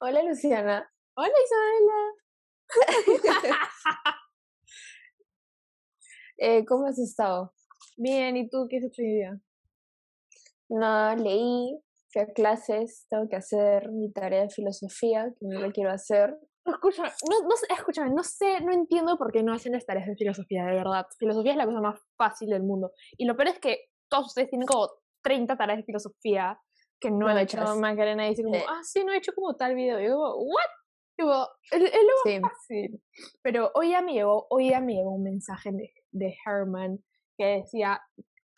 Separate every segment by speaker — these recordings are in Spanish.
Speaker 1: Hola Luciana.
Speaker 2: Hola Isabela.
Speaker 1: eh, ¿Cómo has estado?
Speaker 2: Bien, ¿y tú qué has hecho hoy día?
Speaker 1: No, leí, fui a clases, tengo que hacer mi tarea de filosofía, que no la quiero hacer.
Speaker 2: Escúchame, no, no, escúchame, no sé, no entiendo por qué no hacen las tareas de filosofía, de verdad. Filosofía es la cosa más fácil del mundo. Y lo peor es que todos ustedes tienen como 30 tareas de filosofía que no, han hecho. Macarena dice como, ah, sí, no he hecho como tal video. Y yo como, ¿what? Tipo, es, lo más fácil. Pero hoy ya me llegó, hoy ya me llegó un mensaje de, de Herman que decía,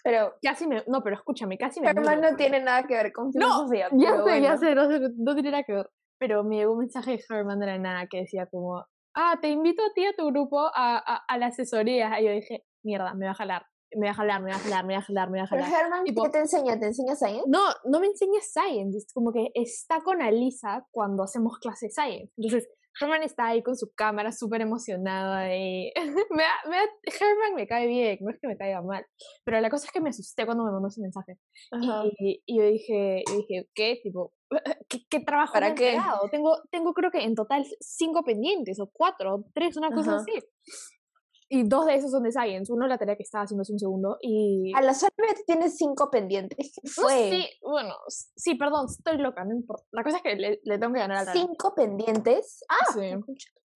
Speaker 1: pero
Speaker 2: casi me, no, pero escúchame, casi me
Speaker 1: Herman no tiene nada que ver con filosofía.
Speaker 2: No, ya sé, ya sé, no, no tiene nada que ver. Pero me llegó un mensaje de Herman de la nada que decía como, ah, te invito a ti a tu grupo a, a, a la asesoría. Y yo dije, mierda, me va a jalar me voy a jalar, me voy a jalar, me voy a jalar, me voy a jalar.
Speaker 1: Pero Herman, ¿qué te enseña? ¿Te enseña Science?
Speaker 2: No, no me enseña Science, es como que está con Alisa cuando hacemos clase de Science. Entonces, Herman está ahí con su cámara súper emocionada y me, me, Herman me cae bien, no es que me caiga mal, pero la cosa es que me asusté cuando me mandó ese mensaje. Y, y, yo dije, yo dije, ¿qué? Tipo, ¿qué, qué trabajo
Speaker 1: ¿Para qué?
Speaker 2: Tengo, tengo creo que en total cinco pendientes o cuatro, o tres, una cosa así. Y dos de esos son de Science. Uno la tarea que estaba haciendo hace un segundo. Y.
Speaker 1: A la solamente tienes cinco pendientes. ¿Qué fue?
Speaker 2: sí, bueno, sí, perdón, estoy loca, no importa. La cosa es que le, tengo que ganar a la
Speaker 1: ¿Cinco pendientes? Ah,
Speaker 2: sí.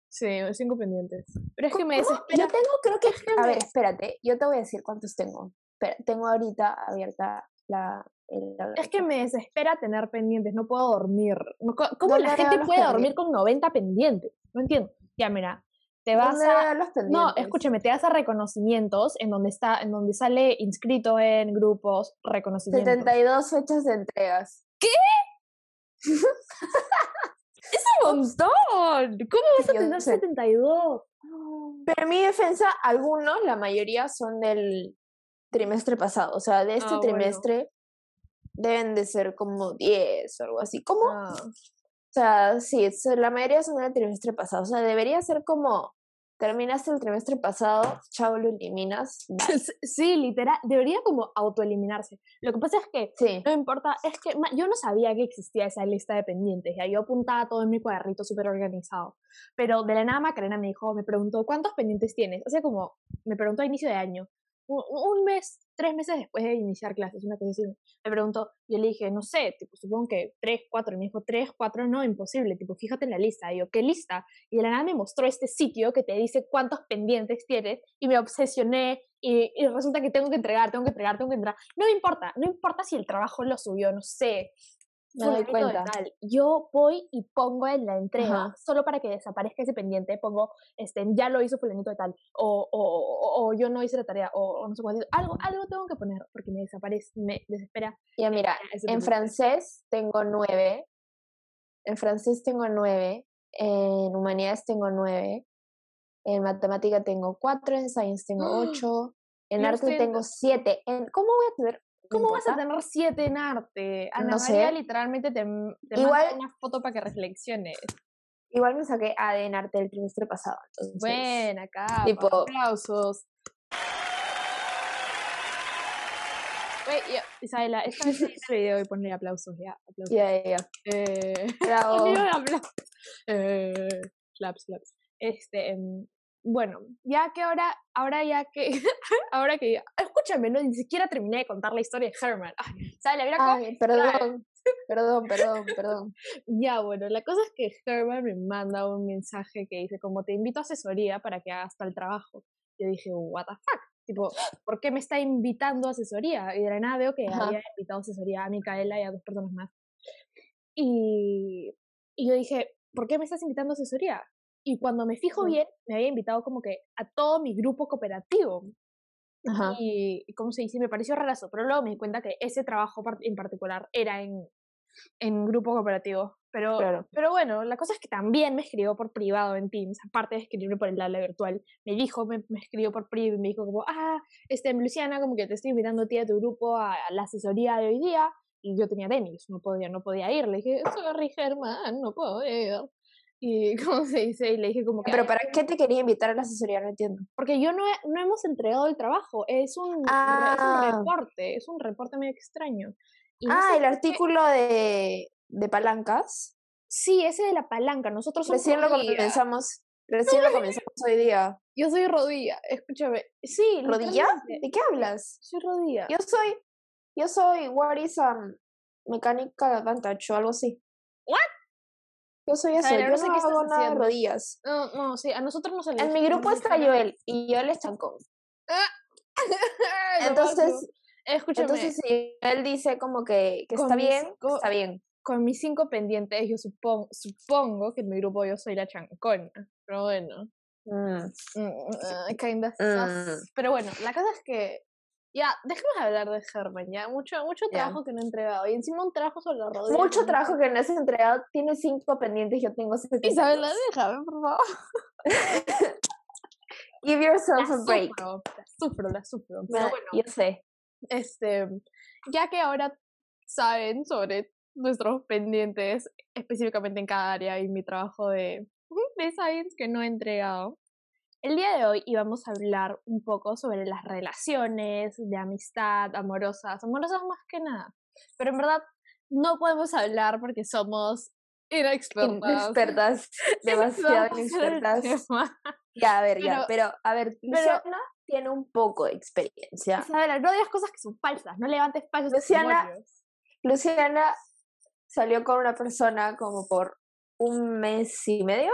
Speaker 2: Sí, cinco pendientes. Pero es que me desespera.
Speaker 1: Yo tengo, creo que. a ver, espérate, yo te voy a decir cuántos tengo. Espera, tengo ahorita abierta la.
Speaker 2: es que me desespera tener pendientes, no puedo dormir. ¿Cómo la gente puede dormir con 90 pendientes? No entiendo. Ya, mira, te vas a no escúchame te vas a reconocimientos en donde está en donde sale inscrito en grupos reconocimientos.
Speaker 1: 72 fechas de entregas.
Speaker 2: Qué es un montón. Cómo vas a tener 72
Speaker 1: pero en mi defensa algunos la mayoría son del trimestre pasado. O sea de este ah, trimestre deben de ser como 10 o algo así. ¿cómo? Ah. O sea, sí, la mayoría son del trimestre pasado. O sea, debería ser como terminaste el trimestre pasado, chavo, lo eliminas.
Speaker 2: Sí, literal, debería como autoeliminarse. Lo que pasa es que no importa, es que yo no sabía que existía esa lista de pendientes, ya yo apuntaba todo en mi cuadernito súper organizado. Pero de la nada Macarena me dijo, me preguntó, ¿cuántos pendientes tienes? O sea, como, me preguntó a inicio de año un mes, tres meses después de iniciar clases, una cosa así, me preguntó, yo le dije, no sé, tipo, supongo que tres, cuatro, y me dijo, tres, cuatro, no, imposible, tipo, fíjate en la lista, y yo, ¿qué lista? Y de la nada me mostró este sitio que te dice cuántos pendientes tienes, y me obsesioné, y, y resulta que tengo que entregar, tengo que entregar, tengo que entregar, no me importa, no importa si el trabajo lo subió, no sé,
Speaker 1: no doy cuenta.
Speaker 2: Yo voy y pongo en la entrega, solo para que desaparezca ese pendiente, pongo, este, ya lo hizo fulanito de tal, o, o, o, yo no hice la tarea, o, no sé cuánto, algo, algo tengo que poner, porque me desaparece, me desespera.
Speaker 1: Ya mira, en francés tengo nueve, en francés tengo nueve, en humanidades tengo nueve, en matemática tengo cuatro, en science tengo ocho, en arte tengo siete. En, ¿Cómo voy a tener
Speaker 2: ¿Cómo vas a tener siete en arte? Ana no María literalmente te, te Igual, una foto para que reflexiones.
Speaker 1: Igual me saqué A en arte el trimestre pasado. Entonces,
Speaker 2: Buena, acá. Tipo, aplausos. Isabela, esta vez en este video y ponle aplausos, ya. Aplausos.
Speaker 1: Ya, ya, ya.
Speaker 2: Eh,
Speaker 1: Bravo.
Speaker 2: eh, claps, claps. Este, em, bueno, ya que ahora, ahora ya que, ahora que, escúchame, no, ni siquiera terminé de contar la historia de Herman.
Speaker 1: ¿Sabes? Ay, perdón, perdón, perdón, perdón.
Speaker 2: Ya, bueno, la cosa es que Herman me manda un mensaje que dice, como te invito a asesoría para que hagas tal trabajo. Yo dije, what the fuck, tipo, ¿por qué me está invitando a asesoría? Y de la nada veo que había invitado a asesoría a Micaela y a dos personas más. Y, y yo dije, ¿por qué me estás invitando a asesoría? Y cuando me fijo bien, me había invitado como que a todo mi grupo cooperativo. Ajá. Y, como se dice, me pareció rarazo, pero luego me di cuenta que ese trabajo en particular era en, en grupo cooperativo. Pero, pero bueno, la cosa es que también me escribió por privado en Teams, aparte de escribirme por el aula virtual. Me dijo, me, me escribió por privado y me dijo como, ah, este, Luciana, como que te estoy invitando a ti a tu grupo a, la asesoría de hoy día. Y yo tenía tenis, no podía, no podía ir. Le dije, sorry, Germán, no puedo ir. Y, ¿cómo se dice? Y le dije como que...
Speaker 1: ¿Pero para qué te quería invitar a la asesoría? No entiendo.
Speaker 2: Porque yo no, no hemos entregado el trabajo, es un, ah. reporte, es un reporte medio extraño.
Speaker 1: ah, el artículo de, de palancas.
Speaker 2: Sí, ese de la palanca. Nosotros somos
Speaker 1: Recién lo comenzamos. Recién lo comenzamos hoy día.
Speaker 2: Yo soy rodilla, escúchame. Sí,
Speaker 1: ¿Rodilla? ¿De qué hablas?
Speaker 2: Soy rodilla.
Speaker 1: Yo soy, yo soy, what is um, mecánica advantage o algo así.
Speaker 2: ¿What?
Speaker 1: Yo soy eso, yo no sé qué hago nada de rodillas.
Speaker 2: No, no, sí, a nosotros no se
Speaker 1: En mi grupo está Joel, y Joel es chancón. entonces,
Speaker 2: escúchame.
Speaker 1: Entonces, si él dice como que, que está bien, está bien.
Speaker 2: Con mis cinco pendientes, yo supongo, supongo que en mi grupo yo soy la chancona. Pero bueno. Mm. Mm, uh, kinda mm. Pero bueno, la cosa es que ya, de hablar de Herman, ya. Mucho, mucho trabajo que no he entregado. Y encima un trabajo sobre la rodilla.
Speaker 1: Mucho trabajo que no has entregado. Tiene cinco pendientes, yo tengo siete.
Speaker 2: Isabela, déjame, por favor.
Speaker 1: Give yourself a break.
Speaker 2: Sufro, la sufro, la sufro.
Speaker 1: Pero bueno, yo sé.
Speaker 2: Este, ya que ahora saben sobre nuestros pendientes, específicamente en cada área y mi trabajo de, de Science que no he entregado. El día de hoy íbamos a hablar un poco sobre las relaciones de amistad, amorosas, amorosas más que nada. Pero en verdad no podemos hablar porque somos inexpertas.
Speaker 1: demasiado inexpertas. Ya, a ver, ya, pero a ver, Luciana tiene un poco de experiencia.
Speaker 2: Isabela, no digas cosas que son falsas, no levantes falsos
Speaker 1: Luciana, Luciana salió con una persona como por un mes y medio.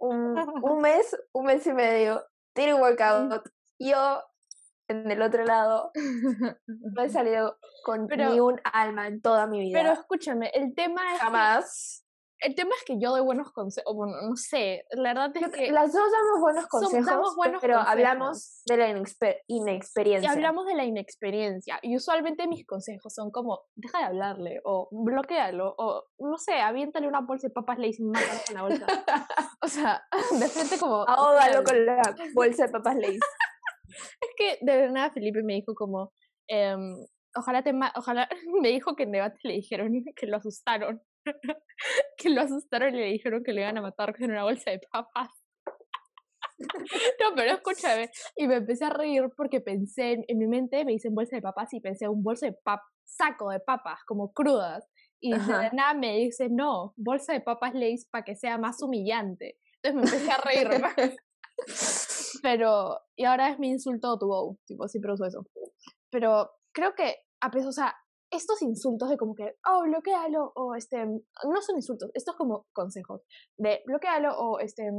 Speaker 1: Un, un mes, un mes y medio. Tiene workout. Yo, en el otro lado, no he salido con ni un alma en toda mi vida.
Speaker 2: Pero escúchame, el tema es.
Speaker 1: Jamás.
Speaker 2: El tema es que yo doy buenos consejos, bueno, no sé, la verdad es que...
Speaker 1: Las dos damos buenos consejos, pero hablamos de la inexperiencia.
Speaker 2: Y hablamos de la inexperiencia, y usualmente mis consejos son como, deja de hablarle, o bloquealo, o no sé, aviéntale una bolsa de papas le y mátalo con la bolsa. o sea, de frente como...
Speaker 1: Ahógalo con la bolsa de papas Lays.
Speaker 2: es que de nada Felipe me dijo como... Em, ojalá te ojalá me dijo que en debate le dijeron que lo asustaron que lo asustaron y le dijeron que le iban a matar con una bolsa de papas. no, pero escúchame. Y me empecé a reír porque pensé en, mi mente, me dicen bolsa de papas y pensé un bolso de pap saco de papas, como crudas. Y de nada me dice, no, bolsa de papas Lays para que sea más humillante. Entonces me empecé a reír. pero, y ahora es mi insulto to go, tipo, siempre uso eso. Pero creo que, a pesar, o sea, estos insultos de como que, oh, bloquealo, o este, no son insultos, estos como consejos, de bloquealo, o este,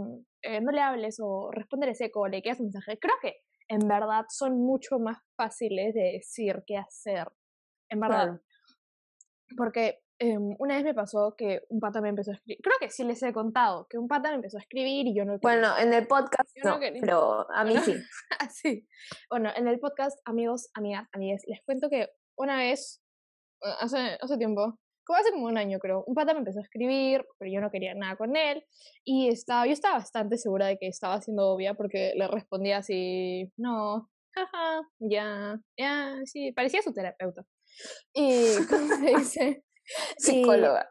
Speaker 2: eh, no le hables, o responder seco, o le quedas un mensaje, creo que en verdad son mucho más fáciles de decir que hacer, en verdad. Porque em, una vez me pasó que un pata me empezó a escribir, creo que sí les he contado, que un pata me empezó a escribir y yo no...
Speaker 1: Bueno, en el podcast no, pero a mí sí.
Speaker 2: sí. Bueno, en el podcast, amigos, amigas, amigas, les cuento que una vez hace, hace tiempo, como hace como un año creo, un pata me empezó a escribir, pero yo no quería nada con él, y estaba, yo estaba bastante segura de que estaba siendo obvia porque le respondía así, no, jaja, ya, ya, sí, parecía su terapeuta. Y, ¿cómo se dice?
Speaker 1: Psicóloga.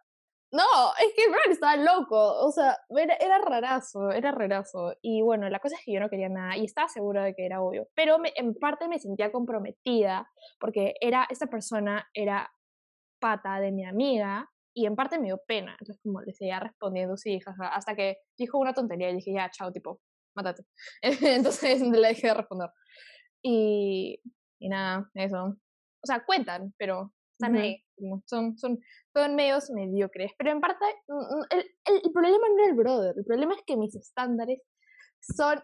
Speaker 2: No, es que Brian estaba loco, o sea, era, era rarazo, era rarazo. Y bueno, la cosa es que yo no quería nada y estaba segura de que era obvio, pero en parte me sentía comprometida porque era, esta persona era pata de mi amiga y en parte me dio pena. Entonces, como le seguía respondiendo, sí, jaja, hasta que dijo una tontería y dije, ya, chao, tipo, mátate. Entonces le dejé de responder. Y, y nada, eso. O sea, cuentan, pero están ahí. Son, son, son medios mediocres. Pero en parte, mm, el, el, problema no es el brother. El problema es que mis estándares son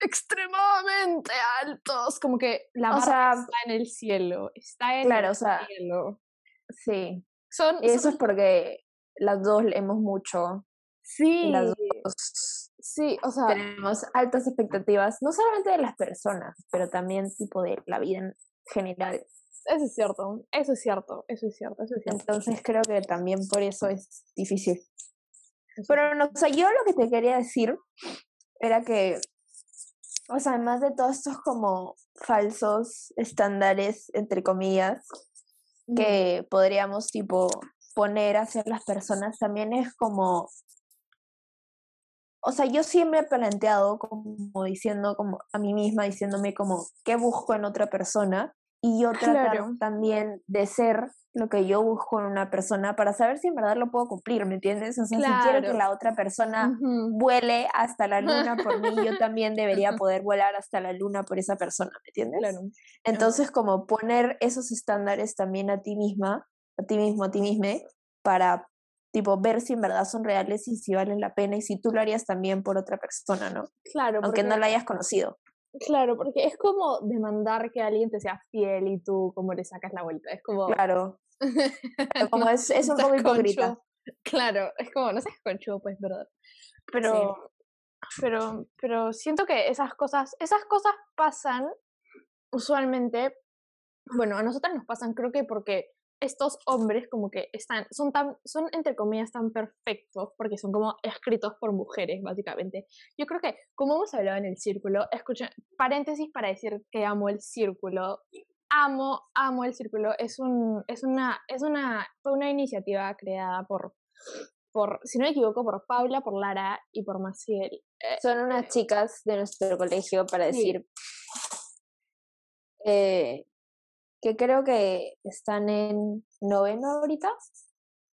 Speaker 2: extremadamente altos. Como que la barra está en el cielo. Está en
Speaker 1: claro,
Speaker 2: el
Speaker 1: o sea,
Speaker 2: cielo.
Speaker 1: Sí. Son, eso es porque las dos leemos mucho.
Speaker 2: Sí.
Speaker 1: las dos
Speaker 2: sí, o sea,
Speaker 1: tenemos altas expectativas, no solamente de las personas, pero también tipo de la vida en general.
Speaker 2: Eso es cierto, eso es cierto, eso es cierto, eso es cierto.
Speaker 1: Entonces creo que también por eso es difícil. Pero no, o sea, yo lo que te quería decir era que, o sea, además de todos estos como falsos estándares, entre comillas, que podríamos tipo poner hacia las personas también es como o sea, yo siempre he planteado como diciendo como a mí misma diciéndome como qué busco en otra persona y yo tratar también de ser lo que yo busco en una persona para saber si en verdad lo puedo cumplir, ¿me entiendes? O sea, si quiero que la otra persona vuele hasta la luna por mí, yo también debería poder volar hasta la luna por esa persona, ¿me entiendes? Claro. Entonces, como poner esos estándares también a ti misma, a ti mismo, a ti misma, para tipo ver si en verdad son reales y si valen la pena y si tú lo harías también por otra persona, ¿no? Claro. Aunque no la hayas conocido.
Speaker 2: Claro, porque es como demandar que alguien te sea fiel y tú como le sacas la vuelta. Es como.
Speaker 1: Claro. como es, es un poco hipócrita.
Speaker 2: Claro, es como, no seas conchudo, pues, ¿verdad? Pero, pero, pero siento que esas cosas, esas cosas pasan usualmente, bueno, a nosotras nos pasan creo que porque estos hombres como que están, son tan, son entre comillas tan perfectos porque son como escritos por mujeres, básicamente. Yo creo que, como hemos hablado en el círculo, escuchen, paréntesis para decir que amo el círculo. Amo, amo el círculo. Es un, es una, es una, fue una iniciativa creada por, por, si no me equivoco, por Paula, por Lara y por Maciel.
Speaker 1: Eh, son unas chicas de nuestro colegio, para decir. Eh, que creo que están en noveno ahorita.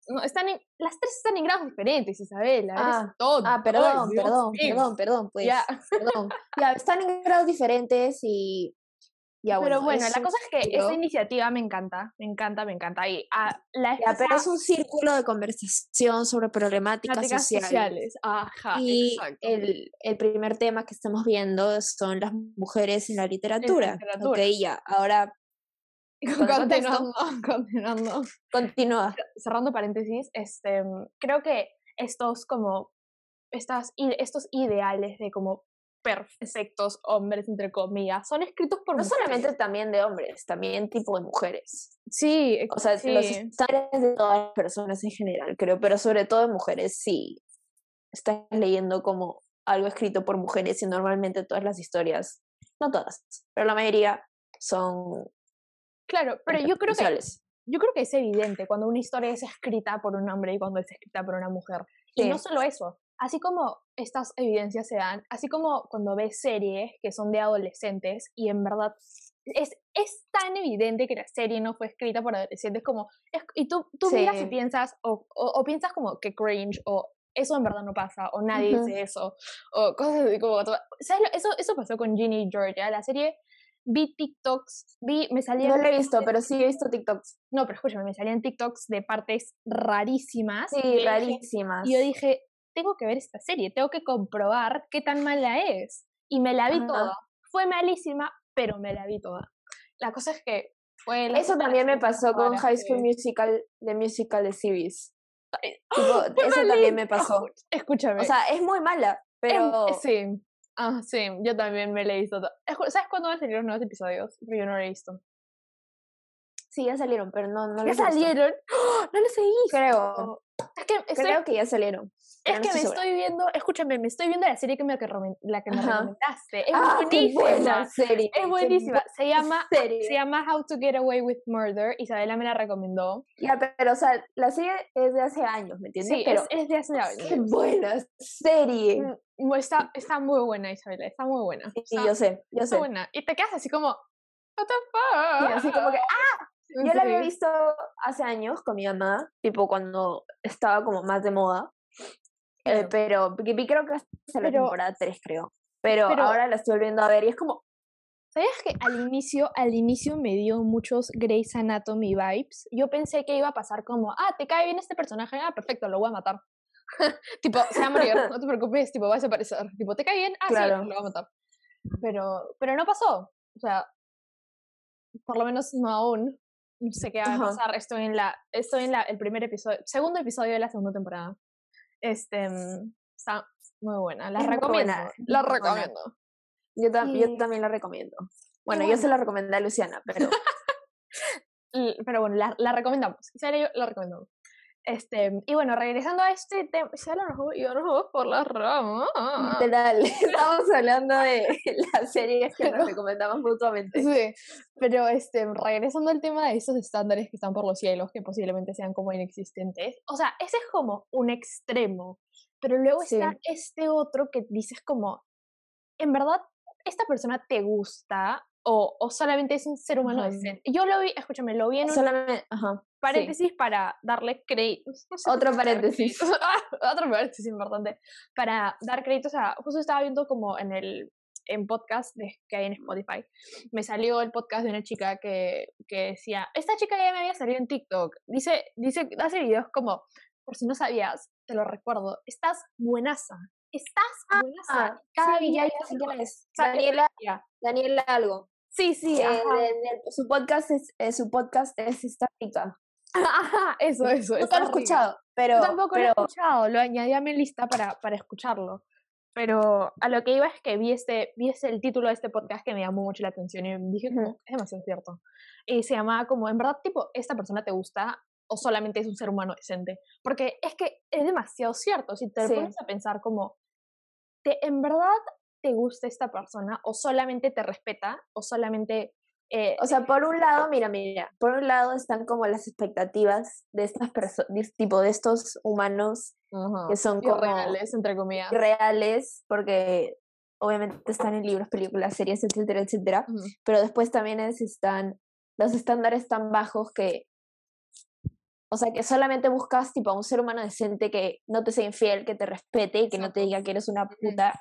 Speaker 2: No, están en, las tres están en grados diferentes, Isabel. Ah, todo,
Speaker 1: ah perdón, perdón, perdón, perdón, pues. Ya. Perdón. ya, están en grados diferentes y
Speaker 2: pero bueno, la cosa es que esa iniciativa me encanta, me encanta, me encanta. Y
Speaker 1: ah, la pero es un círculo de conversación sobre problemáticas sociales. Ajá, y el, el, primer tema que estamos viendo son las mujeres en la literatura. En literatura. Ok, ya, ahora
Speaker 2: continuando, continuando.
Speaker 1: Continúa.
Speaker 2: Cerrando paréntesis, este, creo que estos como estas, estos ideales de como perfectos hombres, entre comillas, son escritos por
Speaker 1: No solamente también de hombres, también tipo de mujeres.
Speaker 2: Sí,
Speaker 1: o sea, los estándares de todas las personas en general, creo, pero sobre todo de mujeres, sí. Estás leyendo como algo escrito por mujeres y normalmente todas las historias, no todas, pero la mayoría son
Speaker 2: Claro, pero yo creo que yo creo que es evidente cuando una historia es escrita por un hombre y cuando es escrita por una mujer. Y no solo eso, así como estas evidencias se dan, así como cuando ves series que son de adolescentes y en verdad es, es tan evidente que la serie no fue escrita por adolescentes como, y tú, tú miras y piensas, o, o, piensas como que cringe, o eso en verdad no pasa, o nadie dice eso, o cosas así como, ¿sabes? Eso, eso pasó con Ginny Georgia, la serie vi TikToks, vi, me salían...
Speaker 1: No lo he visto, pero sí he visto TikToks.
Speaker 2: No, pero escúchame, me salían TikToks de partes rarísimas.
Speaker 1: Sí, rarísimas.
Speaker 2: y yo dije, tengo que ver esta serie, tengo que comprobar qué tan mala es. Y me la vi toda. Fue malísima, pero me la vi toda. La cosa es que fue...
Speaker 1: Eso también me pasó con High School Musical, de Musical de Series. eso también me pasó.
Speaker 2: Escúchame.
Speaker 1: O sea, es muy mala, pero...
Speaker 2: sí. Ah, sí, yo también me leí todo. ¿Sabes cuándo van a salir los nuevos episodios? Yo no lo he visto.
Speaker 1: Sí, ya salieron, pero no, no
Speaker 2: ¿Ya salieron? ¡Oh! No los he visto.
Speaker 1: Creo. Es que Creo que ya salieron.
Speaker 2: Es que me estoy viendo, escúchame, me estoy viendo la serie que me, la que me recomendaste. Es ah, buenísima. serie. Es buenísima. Se llama, se llama How to Get Away with Murder. Isabela me la recomendó.
Speaker 1: Ya, pero, o sea, la serie es de hace años, ¿me entiendes?
Speaker 2: Sí, pero es, de hace años.
Speaker 1: Qué buena serie.
Speaker 2: Mm, está, está muy buena, Isabela, está muy buena.
Speaker 1: Sí, yo sé, yo
Speaker 2: está
Speaker 1: sé.
Speaker 2: buena. Y te quedas así como, what the fuck?
Speaker 1: Y así como que, ¡ah! Yo la había visto hace años con mi mamá, tipo cuando estaba como más de moda. Eh, pero creo que hasta la temporada 3, creo. Pero, ahora la estoy volviendo a ver y es como.
Speaker 2: ¿Sabías que al inicio, al inicio me dio muchos Grey's Anatomy vibes? Yo pensé que iba a pasar como, ah, te cae bien este personaje, ah, perfecto, lo voy a matar. tipo, se va a morir, no te preocupes, tipo, va a desaparecer. Tipo, ¿te cae bien? Ah, sí, lo voy a matar. Pero, pero no pasó. O sea, por lo menos no aún sé qué va a pasar. Estoy en la, estoy en la, el primer episodio, segundo episodio de la segunda temporada. Este, mm, está muy buena. La recomiendo. la recomiendo.
Speaker 1: Yo, yo, también la recomiendo. Bueno, yo se la recomendé a Luciana, pero.
Speaker 2: pero bueno, la, la recomendamos. serio, la recomendamos. Este, y bueno, regresando a este tema, ya nos vamos por la rama.
Speaker 1: Literal, estamos hablando de las series que nos recomendamos mutuamente.
Speaker 2: Sí, pero este, regresando al tema de esos estándares que están por los cielos, que posiblemente sean como inexistentes. O sea, ese es como un extremo, pero luego está este otro que dices como, en verdad, esta persona te gusta, o, o solamente es un ser humano decente. Yo lo vi, escúchame, lo vi en
Speaker 1: solamente, ajá,
Speaker 2: paréntesis para darle crédito.
Speaker 1: Otro paréntesis.
Speaker 2: Otro paréntesis importante. Para dar créditos a, justo estaba viendo como en el en podcast de, que hay en Spotify, me salió el podcast de una chica que, que decía, esta chica ya me había salido en TikTok, dice, dice, hace videos como, por si no sabías, te lo recuerdo, estás buenaza, estás
Speaker 1: ah,
Speaker 2: buenaza.
Speaker 1: Cada día es. Daniela, Daniela algo.
Speaker 2: Sí, sí.
Speaker 1: Eh, su podcast es eh, su podcast es estática.
Speaker 2: Eso, eso.
Speaker 1: Nunca lo he escuchado, pero.
Speaker 2: tampoco lo he escuchado, lo añadí a mi lista para, para escucharlo. Pero a lo que iba es que vi este, vi este, el título de este podcast que me llamó mucho la atención y dije, como, es demasiado cierto. Y se llamaba como, en verdad, tipo, ¿esta persona te gusta o solamente es un ser humano decente? Porque es que es demasiado cierto. Si te pones a pensar como, ¿te, ¿en verdad te gusta esta persona o solamente te respeta o solamente...
Speaker 1: Eh, o sea, por un lado, mira, mira, por un lado están como las expectativas de estas personas, tipo de estos humanos que son como
Speaker 2: reales, entre comillas.
Speaker 1: Reales, porque obviamente están en libros, películas, series, etcétera, etcétera, pero después también es, están los estándares tan bajos que, o sea, que solamente buscas tipo a un ser humano decente que no te sea infiel, que te respete y que no te diga que eres una puta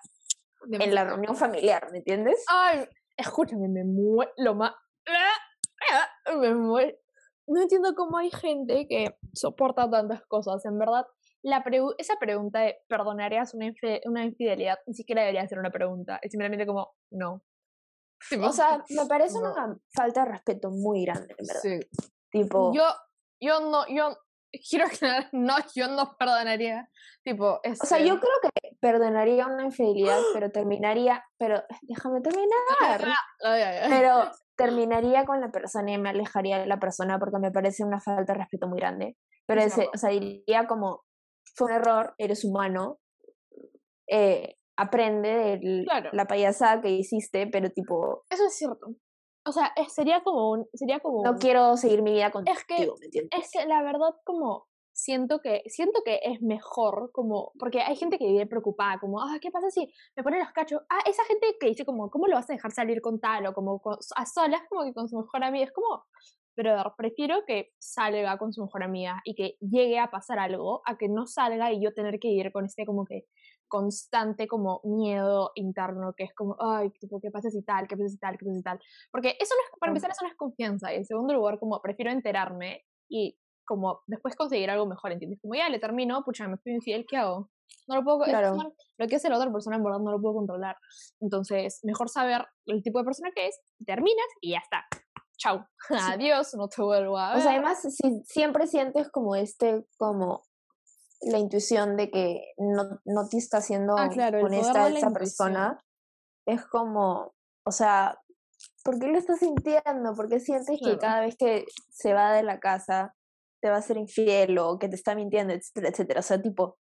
Speaker 1: en la reunión familiar, ¿me entiendes?
Speaker 2: Ay, escúchame, me muero, lo más... Me muero. No entiendo cómo hay gente que soporta tantas cosas, en verdad. La esa pregunta de ¿perdonarías una, una infidelidad? Ni siquiera debería ser una pregunta, es simplemente como, no.
Speaker 1: o sea, me parece una falta de respeto muy grande, en verdad. Sí. Tipo...
Speaker 2: Yo, yo no, yo, quiero aclarar, no, yo no perdonaría. Tipo,
Speaker 1: O sea, yo creo que perdonaría una infidelidad, pero terminaría, pero déjame terminar. Pero terminaría con la persona y me alejaría de la persona porque me parece una falta de respeto muy grande. Pero ese, o sea, diría como, fue un error, eres humano, eh, aprende de la payasada que hiciste, pero tipo...
Speaker 2: Eso es cierto. O sea, sería como un... Sería como
Speaker 1: no quiero seguir mi vida contigo, es que, ¿me entiendes?
Speaker 2: Es que la verdad como siento que siento que es mejor como porque hay gente que vive preocupada como ah qué pasa si me ponen los cachos ah esa gente que dice como cómo lo vas a dejar salir con tal o como a solas como que con su mejor amiga es como pero prefiero que salga con su mejor amiga y que llegue a pasar algo a que no salga y yo tener que ir con este como que constante como miedo interno que es como, ay, tipo, ¿qué pasa si tal? ¿Qué pasa si tal? ¿Qué pasa si tal? Porque eso no es, para empezar, eso no es confianza. Y en segundo lugar, como prefiero enterarme y como después conseguir algo mejor, ¿entiendes? Como ya le termino, pucha, me fui infiel, ¿qué hago? No lo puedo, claro. lo que hace la otra persona en verdad no lo puedo controlar. Entonces, mejor saber el tipo de persona que es, terminas y ya está. Chau. Adiós, no te vuelvo a ver.
Speaker 1: O sea, además, si siempre sientes como este, como la intuición de que no, no te está haciendo ah, honesta esa persona, es como, o sea, ¿por qué lo estás sintiendo? ¿Por qué sientes que cada vez que se va de la casa te va a ser infiel o que te está mintiendo, etcétera, etcétera? O sea, tipo,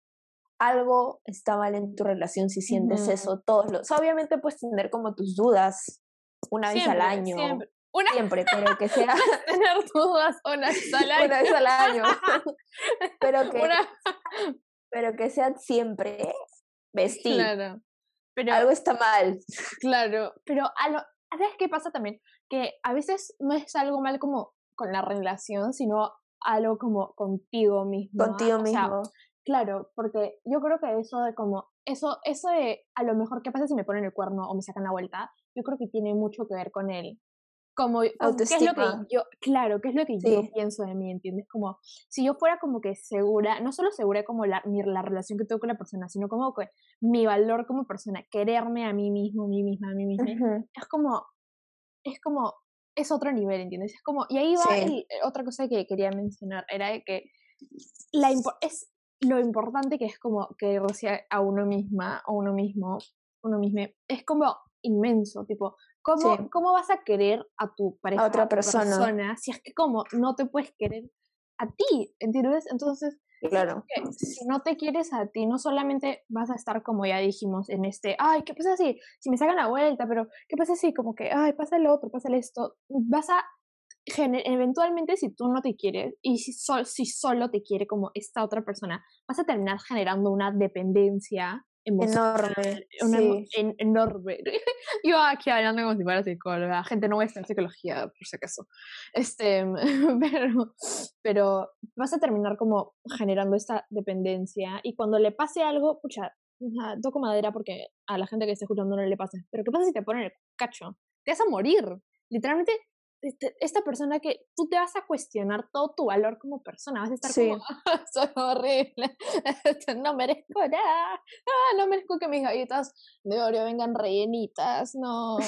Speaker 1: algo está mal en tu relación si sientes eso todos los... O sea, obviamente puedes tener como tus dudas una vez al año. Siempre, pero que sea.
Speaker 2: tener dudas una vez al año.
Speaker 1: Una vez al año. pero, que, pero que sea siempre vestir. Claro. Pero, Algo está mal.
Speaker 2: Claro, pero a lo, ¿sabes qué pasa también? Que a veces no es algo mal como con la relación, sino algo como contigo mismo.
Speaker 1: Contigo mismo.
Speaker 2: claro, porque yo creo que eso de como, eso, eso de a lo mejor qué pasa si me ponen el cuerno o me sacan la vuelta, yo creo que tiene mucho que ver con él como, ¿qué es lo que yo, claro, qué es lo que yo pienso de mí, ¿entiendes? Como, si yo fuera como que segura, no solo segura como la, mi, la relación que tengo con la persona, sino como que mi valor como persona, quererme a mí mismo, a mí misma, a mí misma, es como, es como, es otro nivel, ¿entiendes? Es como, y ahí va eh, otra cosa que quería mencionar, era de que la es lo importante que es como quererse a uno misma, o uno mismo, uno mismo, es como inmenso, tipo, ¿Cómo, ¿Cómo vas a querer a tu pareja,
Speaker 1: a otra persona.
Speaker 2: si es que como no te puedes querer a ti, ¿entiendes? Entonces,
Speaker 1: claro.
Speaker 2: si no te quieres a ti, no solamente vas a estar como ya dijimos en este, ay, ¿qué pasa si, si me sacan la vuelta? Pero, ¿qué pasa si como que, ay, pasa el otro, pasa esto? Vas a, eventualmente si tú no te quieres y si, si solo te quiere como esta otra persona, vas a terminar generando una dependencia
Speaker 1: enorme.
Speaker 2: enorme. Yo aquí hablando como si fuera psicóloga, gente no voy a estudiar psicología, por si acaso. Este, pero, pero vas a terminar como generando esta dependencia y cuando le pase algo, pucha, toco madera porque a la gente que esté escuchando no le pase, pero ¿qué pasa si te ponen el cacho? Te vas a morir. Literalmente esta persona que tú te vas a cuestionar todo tu valor como persona, vas a estar como, soy horrible, este, no merezco nada, ah, no merezco que mis galletas de Oreo vengan rellenitas, no.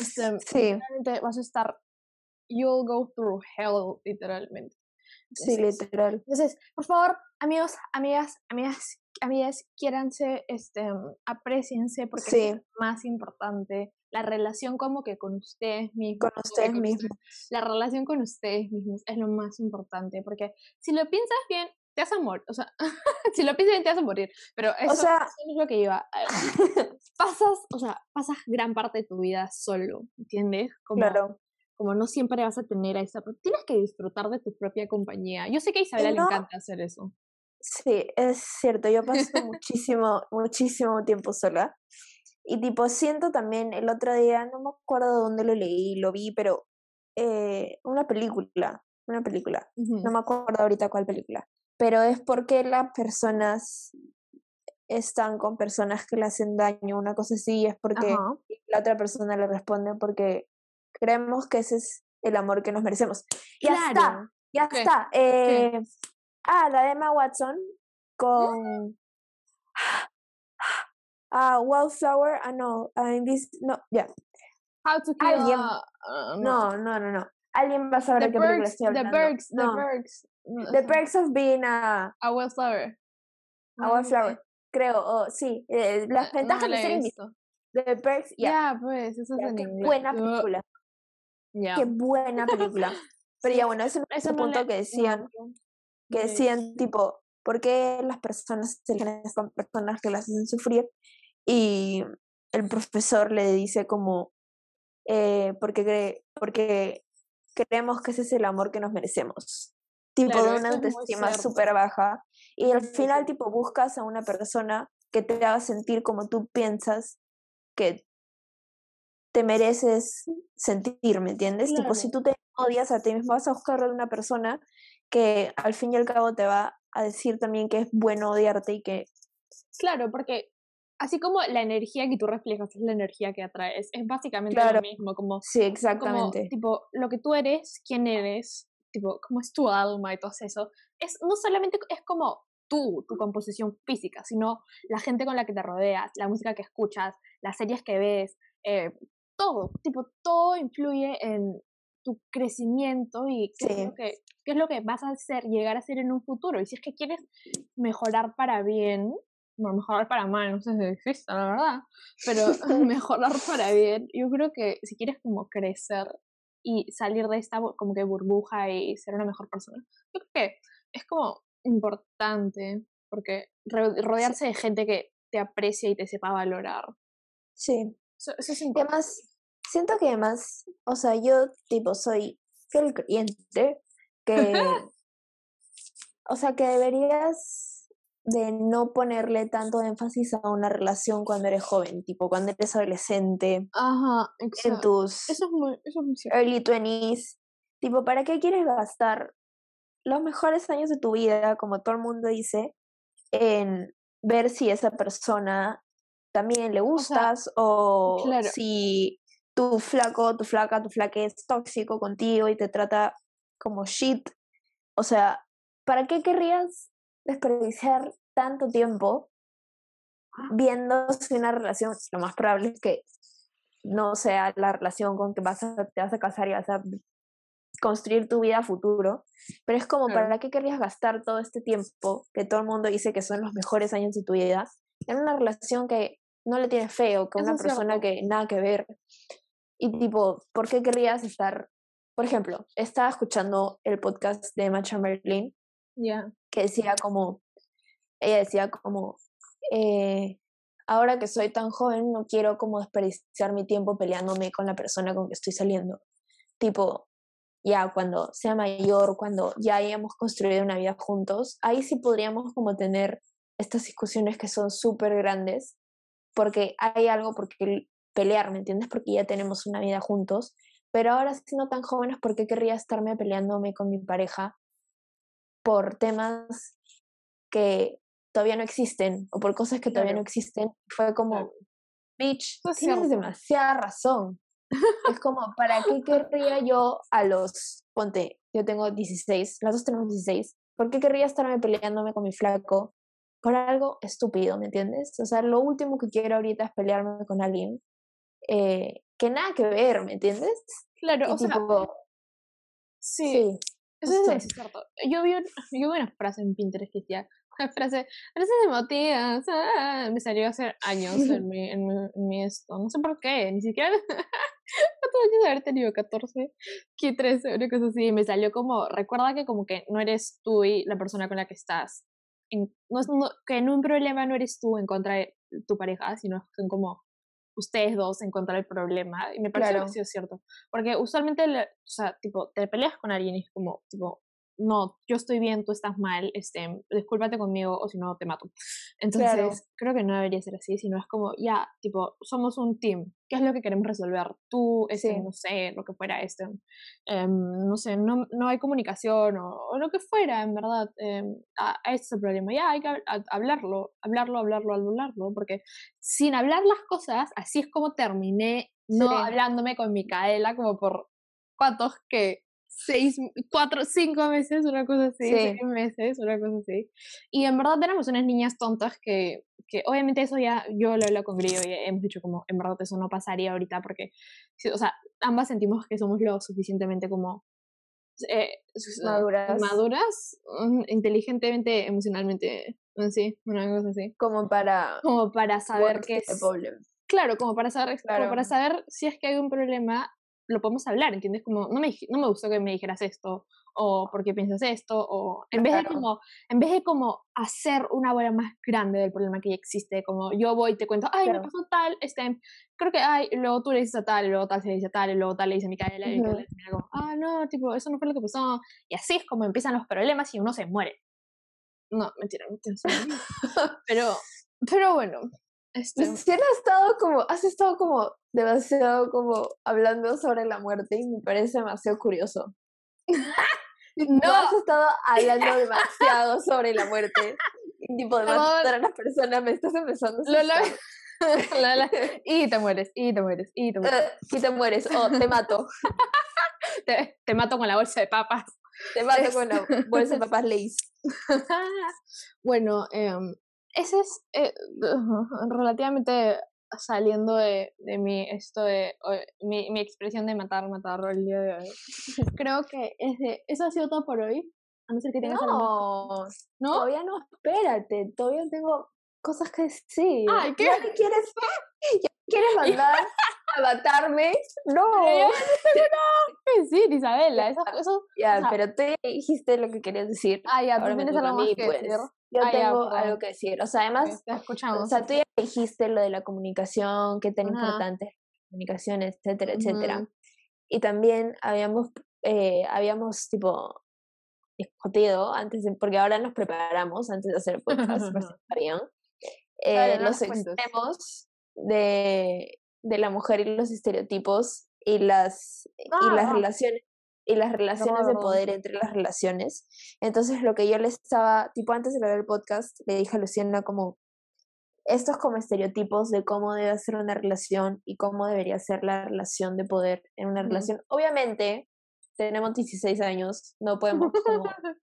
Speaker 2: Este, sí. vas a estar, you'll go through hell, literalmente.
Speaker 1: sí, literal.
Speaker 2: Entonces, por favor, amigos, amigas, amigas, amigas, quiéranse, este, apreciense porque es más importante la relación como que con ustedes mismos.
Speaker 1: Con ustedes mismos.
Speaker 2: La relación con ustedes mismos es lo más importante, porque si lo piensas bien, te vas a morir, o sea, si lo piensas bien, te vas a morir, pero eso, o sea, es lo que iba. pasas, o sea, pasas gran parte de tu vida solo, ¿entiendes? Como, claro. Como no siempre vas a tener a esa, tienes que disfrutar de tu propia compañía. Yo sé que a Isabela le encanta hacer eso.
Speaker 1: Sí, es cierto, yo paso muchísimo, muchísimo tiempo sola. Y tipo, siento también el otro día, no me acuerdo dónde lo leí, lo vi, pero eh, una película, una película, no me acuerdo ahorita cuál película, pero es porque las personas están con personas que le hacen daño, una cosa así, es porque la otra persona le responde porque creemos que ese es el amor que nos merecemos. Ya está, ya está. Eh, ah, la de Emma Watson con uh, Wildflower, ah, no, uh, this, no, ya. Yeah.
Speaker 2: How to kill Alguien, uh,
Speaker 1: no. no, no, no, Alguien va a saber the qué película estoy hablando.
Speaker 2: The no. the Bergs.
Speaker 1: The Perks of Being a...
Speaker 2: A Wildflower.
Speaker 1: A Wildflower, creo, oh, sí. Eh, las ventajas de ser invisible. The Perks, ya.
Speaker 2: Yeah. pues, eso es
Speaker 1: Qué buena película. Qué buena película. Pero ya, bueno, ese es un punto que decían, que decían, tipo, ¿por qué las personas se con personas que las hacen sufrir? y el profesor le dice como, eh, porque, porque creemos que ese es el amor que nos merecemos. Tipo de una autoestima súper baja. Y al final, tipo, buscas a una persona que te haga sentir como tú piensas que te mereces sentir, ¿me entiendes? Tipo, si tú te odias a ti mismo, vas a buscar a una persona que al fin y al cabo te va a decir también que es bueno odiarte y que...
Speaker 2: Claro, porque así como la energía que tú reflejas es la energía que atraes, es básicamente lo mismo, como...
Speaker 1: Sí, exactamente.
Speaker 2: tipo, lo que tú eres, quién eres, tipo, cómo es tu alma y todo eso, es no solamente es como tú, tu composición física, sino la gente con la que te rodeas, la música que escuchas, las series que ves, eh, todo, tipo, todo influye en tu crecimiento y qué, es lo que, qué es lo que vas a hacer, llegar a ser en un futuro. Y si es que quieres mejorar para bien, bueno, mejorar para mal, no sé si existe, la verdad, pero mejorar para bien, yo creo que si quieres como crecer y salir de esta como que burbuja y ser una mejor persona, yo creo que es como importante, porque rodearse de gente que te aprecia y te sepa valorar.
Speaker 1: Sí. Eso, es importante. además, siento que además, o sea, yo tipo soy fiel creyente que, o sea, que deberías de no ponerle tanto énfasis a una relación cuando eres joven, tipo cuando eres adolescente,
Speaker 2: Ajá,
Speaker 1: en tus
Speaker 2: eso es muy, eso es muy
Speaker 1: early twenties, tipo, ¿para qué quieres gastar los mejores años de tu vida, como todo el mundo dice, en ver si esa persona también le gustas o, si tu flaco, tu flaca, tu flaque es tóxico contigo y te trata como shit? O sea, ¿para qué querrías desperdiciar tanto tiempo viendo si una relación, lo más probable es que no sea la relación con que vas a, te vas a casar y vas a construir tu vida a futuro, pero es como, ¿para qué querrías gastar todo este tiempo que todo el mundo dice que son los mejores años de tu vida en una relación que no le tiene feo, con una persona que nada que ver? Y tipo, ¿por qué querrías estar, por ejemplo, estaba escuchando el podcast de Emma Chamberlain que decía como, ella decía como, eh, ahora que soy tan joven no quiero como desperdiciar mi tiempo peleándome con la persona con que estoy saliendo. Tipo, ya cuando sea mayor, cuando ya hayamos construido una vida juntos, ahí sí podríamos como tener estas discusiones que son súper grandes, porque hay algo por qué pelear, ¿me entiendes? Porque ya tenemos una vida juntos, pero ahora siendo tan jóvenes, ¿por qué querría estarme peleándome con mi pareja por temas que todavía no existen o por cosas que todavía no existen? Fue como, bitch, tienes demasiada razón. es como, ¿para qué querría yo a los, ponte, yo tengo 16, las dos tenemos 16, ¿por qué querría estarme peleándome con mi flaco por algo estúpido, ¿me entiendes? O sea, lo último que quiero ahorita es pelearme con alguien eh, que nada que ver, ¿me entiendes?
Speaker 2: Claro, o sea, sí, eso es, cierto. Yo vi, yo vi una frase en Pinterest que decía, una frase, frases emotivas, ah", me salió hace años en mi, en mi, esto, no sé por qué, ni siquiera, no que haber tenido 14, que 13, una cosa así, me salió como, recuerda que como que no eres tú y la persona con la que estás, no, que en un problema no eres tú en contra de tu pareja, sino son como ustedes dos en contra del problema. Y me parece que sí es cierto. Porque usualmente, o sea, tipo, te peleas con alguien y es como, tipo, no, yo estoy bien, tú estás mal, este, discúlpate conmigo o si no te mato. Entonces, creo que no debería ser así, sino es como, ya, tipo, somos un team, ¿qué es lo que queremos resolver? Tú, este, no sé, lo que fuera, este, em, no sé, no, no hay comunicación o, lo que fuera, en verdad, eh, este es el problema, ya hay que hablarlo, hablarlo, hablarlo, hablarlo, porque sin hablar las cosas, así es como terminé no hablándome con Micaela como por cuántos que seis, cuatro, cinco meses, una cosa así, seis meses, una cosa así. Y en verdad tenemos unas niñas tontas que, que obviamente eso ya, yo lo hablo con Grillo y hemos dicho como, en verdad eso no pasaría ahorita porque, o sea, ambas sentimos que somos lo suficientemente como eh,
Speaker 1: maduras,
Speaker 2: maduras inteligentemente, emocionalmente, sí, una cosa así.
Speaker 1: Como para...
Speaker 2: Como para saber qué es... Claro, como para saber, claro. como para saber si es que hay un problema lo podemos hablar, ¿entiendes? Como, no me, no me gustó que me dijeras esto, o por qué piensas esto, o en vez de como, en vez de como hacer una bola más grande del problema que ya existe, como yo voy y te cuento, ay, me pasó tal, este, creo que, ay, luego tú le dices a tal, y luego tal se le dice a tal, y luego tal le dice a Micaela, y uh como, ah, no, tipo, eso no fue lo que pasó, y así es como empiezan los problemas y uno se muere. No, mentira, no. Pero, pero bueno,
Speaker 1: este... Sí, has estado como, has estado como demasiado como hablando sobre la muerte y me parece demasiado curioso. no. has estado hablando demasiado sobre la muerte. Y tipo de matar a las personas, me estás empezando a
Speaker 2: Lola, y te mueres, y te mueres, y te mueres.
Speaker 1: y te mueres, o te mato.
Speaker 2: te, te, mato con la bolsa de papas.
Speaker 1: Te mato con la bolsa de papas Lays.
Speaker 2: bueno, eh, ese es eh, relativamente saliendo de, de mi, esto de, mi, mi, expresión de matar, matar el día de hoy. Creo que ese, eso ha sido todo por hoy. A no ser que tengas
Speaker 1: no, ¿No? Todavía no, espérate, todavía tengo cosas que decir.
Speaker 2: Ay, ¿qué?
Speaker 1: ¿Ya quieres, ya quieres mandar a matarme? No.
Speaker 2: no decir, Isabela. Eso, eso,
Speaker 1: ya, pero tú dijiste lo que querías decir.
Speaker 2: Ah, ya, tú tienes algo más que
Speaker 1: pues.
Speaker 2: decir.
Speaker 1: Yo ah, tengo algo que decir. O sea, además,
Speaker 2: te escuchamos.
Speaker 1: O sea, tú ya dijiste lo de la comunicación, qué tan importante es la comunicación, etcétera, etcétera. Y también habíamos, eh, habíamos tipo discutido antes, de, porque ahora nos preparamos antes de hacer el podcast, eh, los extremos de, de la mujer y los estereotipos y las, y las ah. relaciones y las relaciones de poder entre las relaciones. Entonces lo que yo le estaba, tipo antes de ver el podcast, le dije a Luciana como estos como estereotipos de cómo debe ser una relación y cómo debería ser la relación de poder en una relación. Obviamente, tenemos 16 años, no podemos como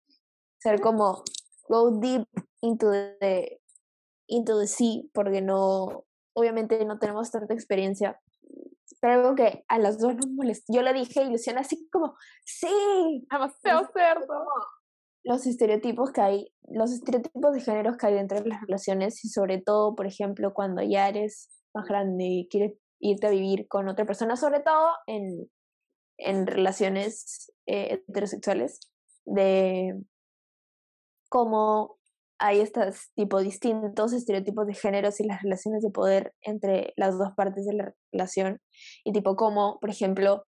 Speaker 1: ser como go deep into the into the sea porque no obviamente no tenemos tanta experiencia algo que a las dos nos molestó. Yo le dije y Luciana así como, sí,
Speaker 2: demasiado cerdo.
Speaker 1: Los estereotipos que hay, los estereotipos de géneros que hay dentro de las relaciones y sobre todo, por ejemplo, cuando ya eres más grande y quieres irte a vivir con otra persona, sobre todo en, en relaciones eh, heterosexuales, de cómo hay estos tipo distintos estereotipos de géneros y las relaciones de poder entre las dos partes de la relación y tipo como, por ejemplo,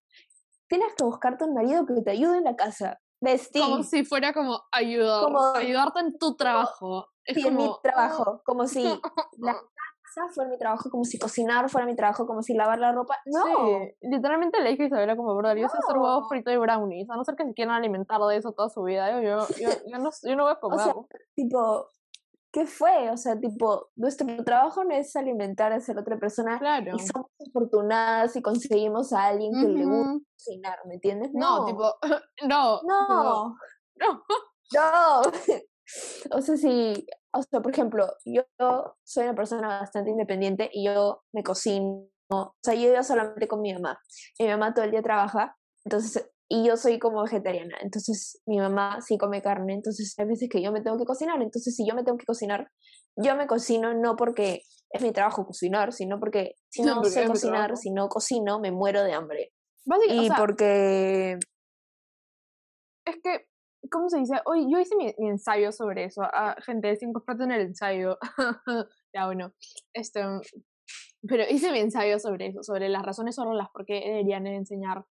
Speaker 1: tienes que buscarte un marido que te ayude en la casa. Vestir.
Speaker 2: Como si fuera como, ayuda, como ayudarte en tu trabajo.
Speaker 1: es mi trabajo, como si casa fuera mi trabajo, como si cocinar fuera mi trabajo, como si lavar la ropa. No. Sí,
Speaker 2: literalmente le dije a Isabela como, bro, yo sé hacer huevos fritos y brownies, a no ser que se quieran alimentar de eso toda su vida. Yo, yo, yo, no, yo no voy a comer.
Speaker 1: O sea, tipo, ¿qué fue? O sea, tipo, nuestro trabajo no es alimentar a ser otra persona. Claro. Y somos afortunadas y conseguimos a alguien que le guste cocinar, ¿me entiendes?
Speaker 2: No, tipo, no.
Speaker 1: No. No. No. o sea, sí, o sea, por ejemplo, yo soy una persona bastante independiente y yo me cocino. O sea, yo vivo solamente con mi mamá. Y mi mamá todo el día trabaja. Entonces, y yo soy como vegetariana, entonces mi mamá sí come carne, entonces hay veces que yo me tengo que cocinar, entonces si yo me tengo que cocinar, yo me cocino no porque es mi trabajo cocinar, sino porque si no sé cocinar, si no cocino, me muero de hambre. y porque...
Speaker 2: Es que, ¿cómo se dice? Hoy yo hice mi, ensayo sobre eso, ah, gente, sin en el ensayo, ya bueno, este, pero hice mi ensayo sobre eso, sobre las razones o las por qué deberían enseñar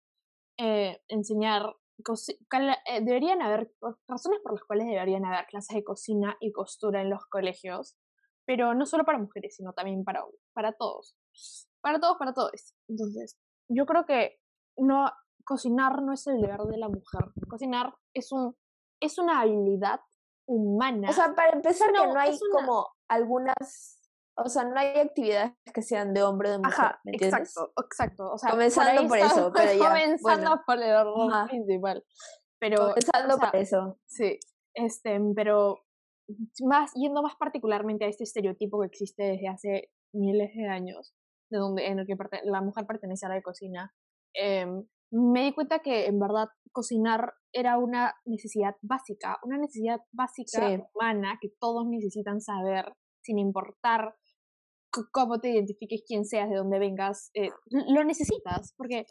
Speaker 2: eh, enseñar, eh, deberían haber razones por las cuales deberían haber clases de cocina y costura en los colegios, pero no solo para mujeres, sino también para, para todos. Para todos, para todos. Entonces, yo creo que no cocinar no es el deber de la mujer. Cocinar es un es una habilidad humana.
Speaker 1: O sea, para empezar que no hay como algunas o sea, no hay actividades que sean de hombre o de mujer, ¿me entiendes?
Speaker 2: Exacto, exacto. O sea,
Speaker 1: comenzando por, eso, pero ya.
Speaker 2: Comenzando por el error principal. Pero,
Speaker 1: comenzando por eso.
Speaker 2: Sí, este, pero más, yendo más particularmente a este estereotipo que existe desde hace miles de años, de donde, en el que la mujer pertenece a la cocina, eh, me di cuenta que en verdad cocinar era una necesidad básica, una necesidad básica humana que todos necesitan saber sin importar cómo te identifiques, quién seas, de dónde vengas, eh, lo necesitas, porque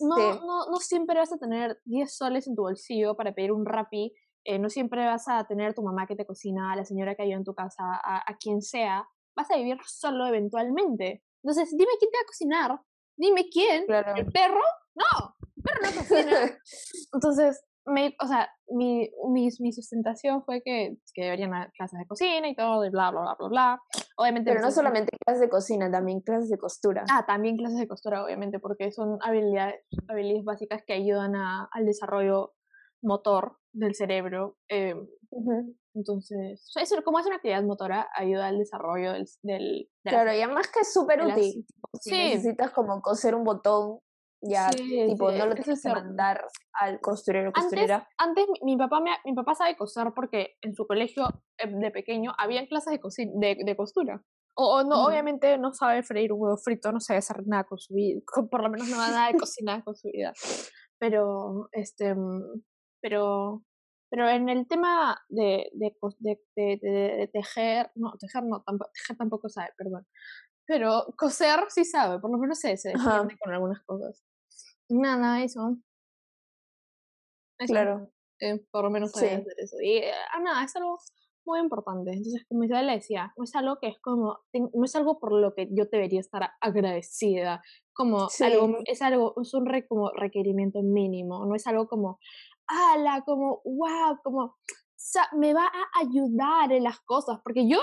Speaker 2: no, no, no siempre vas a tener 10 soles en tu bolsillo para pedir un rapi, eh, no siempre vas a tener tu mamá que te cocina, a la señora que hay en tu casa, a, a quien sea, vas a vivir solo eventualmente. Entonces, dime quién te va a cocinar, dime quién, ¿el perro? No, el perro no cocina. Entonces, me, o sea, mi, mi, mi, sustentación fue que, que deberían haber clases de cocina y todo, y bla, bla, bla, bla, bla.
Speaker 1: Obviamente. Pero no solamente clases de cocina, también clases de costura.
Speaker 2: Ah, también clases de costura, obviamente, porque son habilidades, habilidades básicas que ayudan a, al desarrollo motor del cerebro. Eh, Entonces, eso, como es una actividad motora, ayuda al desarrollo del... del
Speaker 1: claro, y además que es súper útil. Si necesitas como coser un botón ya tipo no lo tienes que mandar al costurero
Speaker 2: costurera antes, antes mi papá me, mi papá sabe coser porque en su colegio eh, de pequeño habían clases de, de, de costura. O, no obviamente no sabe freír un huevo frito no sabe hacer nada con su vida por lo menos no va nada de cocinar con su vida. Pero este pero pero en el tema de, de, de, de, tejer, no, tejer no, tampoco, tejer tampoco sabe, perdón. Pero coser sí sabe, por lo menos se, se defiende con algunas cosas. Nada, eso.
Speaker 1: claro.
Speaker 2: Eh, por lo menos hacer eso. Y ah, nada, es algo muy importante. Entonces, como Isabel le decía, no es algo que es como, no es algo por lo que yo debería estar agradecida, como algo, es algo, es un como requerimiento mínimo, no es algo como, ala, como, wow, como, me va a ayudar en las cosas, porque yo,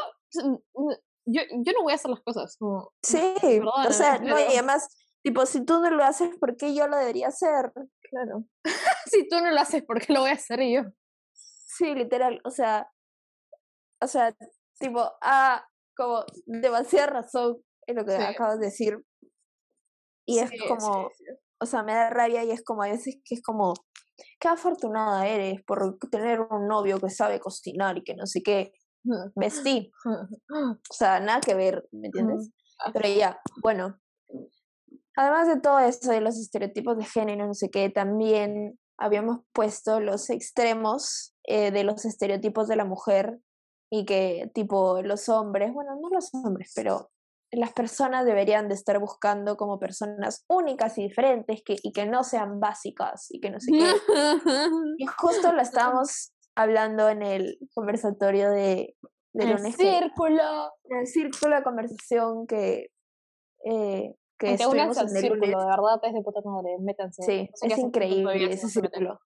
Speaker 2: yo, yo no voy a hacer las cosas, como,
Speaker 1: sí, o sea, no, y además, Tipo, si tú no lo haces, ¿por qué yo lo debería hacer?
Speaker 2: Claro. si tú no lo haces, ¿por qué lo voy a hacer yo?
Speaker 1: Sí, literal. O sea, o sea, tipo, ah, como demasiada razón en lo que acabas de decir. Y es como, o sea, me da rabia y es como a veces que es como, qué afortunada eres por tener un novio que sabe cocinar y que no sé qué. Vestí. O sea, nada que ver, ¿me entiendes? Pero ya, bueno, Además de todo eso, de los estereotipos de género, no sé qué, también habíamos puesto los extremos eh, de los estereotipos de la mujer y que tipo los hombres, bueno, no los hombres, pero las personas deberían de estar buscando como personas únicas y diferentes que, y que no sean básicas y que no sé qué. y justo lo estábamos hablando en el conversatorio de, de
Speaker 2: el círculo.
Speaker 1: En el círculo de conversación que eh, que
Speaker 2: Te unas al círculo, de verdad, es de puta madre, métanse.
Speaker 1: Sí, es increíble ese círculo.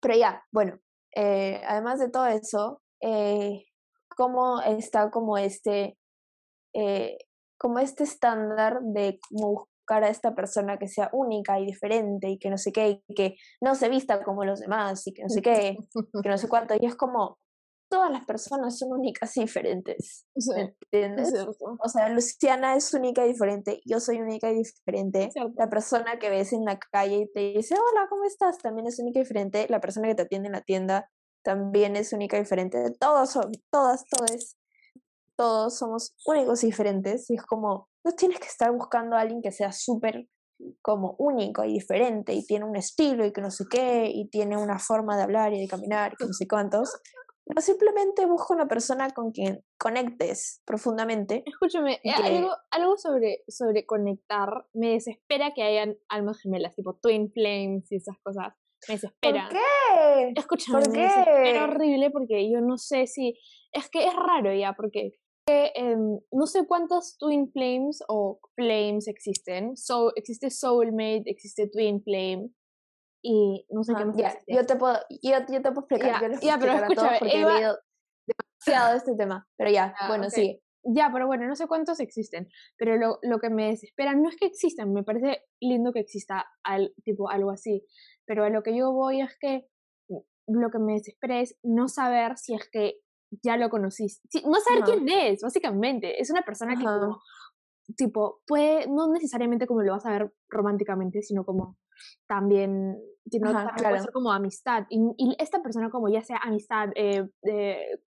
Speaker 1: Pero ya, bueno, eh, además de todo eso, eh, cómo está como este, eh, como este estándar de cómo buscar a esta persona que sea única y diferente y que no sé qué, y que no se vista como los demás y que no sé qué, que no sé cuánto. Y es como, todas las personas son únicas y diferentes. ¿Entiendes? O sea, Luciana es única y diferente, yo soy única y diferente. La persona que ves en la calle y te dice, hola, ¿cómo estás? También es única y diferente. La persona que te atiende en la tienda también es única y diferente. Todos son, todas, todos, todos somos únicos y diferentes. Y es como, no tienes que estar buscando a alguien que sea súper como único y diferente y tiene un estilo y que no sé qué y tiene una forma de hablar y de caminar y que no sé cuántos no simplemente busco una persona con quien conectes profundamente.
Speaker 2: Escúchame, eh, algo, algo sobre, sobre conectar, me desespera que hayan almas gemelas, tipo Twin Flames y esas cosas. Me desespera.
Speaker 1: ¿Por qué?
Speaker 2: Escúchame, ¿Por qué? me desespera horrible porque yo no sé si. Es que es raro ya, porque em, no sé cuántos Twin Flames o Flames existen. So, existe Soulmate, existe Twin Flame y no sé qué más.
Speaker 1: yo te puedo, yo, yo te puedo explicar, yo ya, pero escúchame, porque he leído demasiado de este tema, pero ya, bueno, sí.
Speaker 2: Ya, pero bueno, no sé cuántos existen, pero lo, lo que me desespera no es que existan, me parece lindo que exista al, tipo algo así, pero a lo que yo voy es que lo que me desespera es no saber si es que ya lo conociste, no saber quién es, básicamente, es una persona que como, tipo, puede, no necesariamente como lo vas a ver románticamente, sino como también, sino puede ser como amistad. Y, esta persona como ya sea amistad, eh,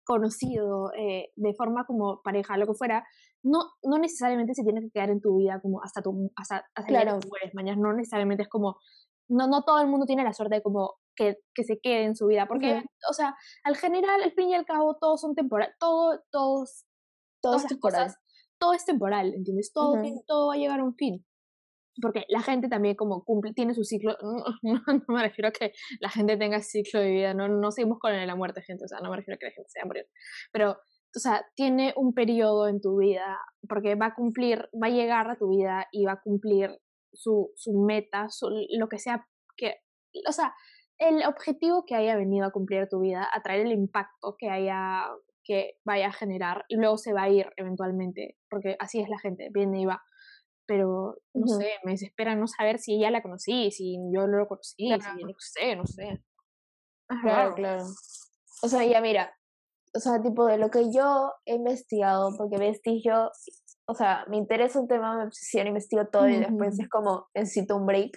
Speaker 2: conocido, eh, de forma como pareja, lo que fuera, no, no necesariamente se tiene que quedar en tu vida como hasta tu hasta, hasta claro. mañana, no necesariamente es como, no, no todo el mundo tiene la suerte de como que, que se quede en su vida, porque, o sea, al general, al fin y al cabo, todos son temporales, todo, todos, todas es temporal. todo es temporal, ¿entiendes? Todo, todo va a llegar a un fin porque la gente también como cumple, tiene su ciclo, no, me refiero a que la gente tenga ciclo de vida, no, no seguimos con la muerte, gente, o sea, no me refiero a que la gente sea morir, pero, o sea, tiene un periodo en tu vida, porque va a cumplir, va a llegar a tu vida y va a cumplir su, su meta, su, lo que sea que, o sea, el objetivo que haya venido a cumplir tu vida, a traer el impacto que haya que vaya a generar y luego se va a ir eventualmente, porque así es la gente, viene y va pero no sé, me desespera no saber si ella la conocí, si yo lo conocí, si no sé, no sé.
Speaker 1: claro, claro. O sea, ya mira, o sea, tipo de lo que yo he investigado, porque vestí yo, o sea, me interesa un tema, me obsesiona, investigo todo y después es como necesito un break.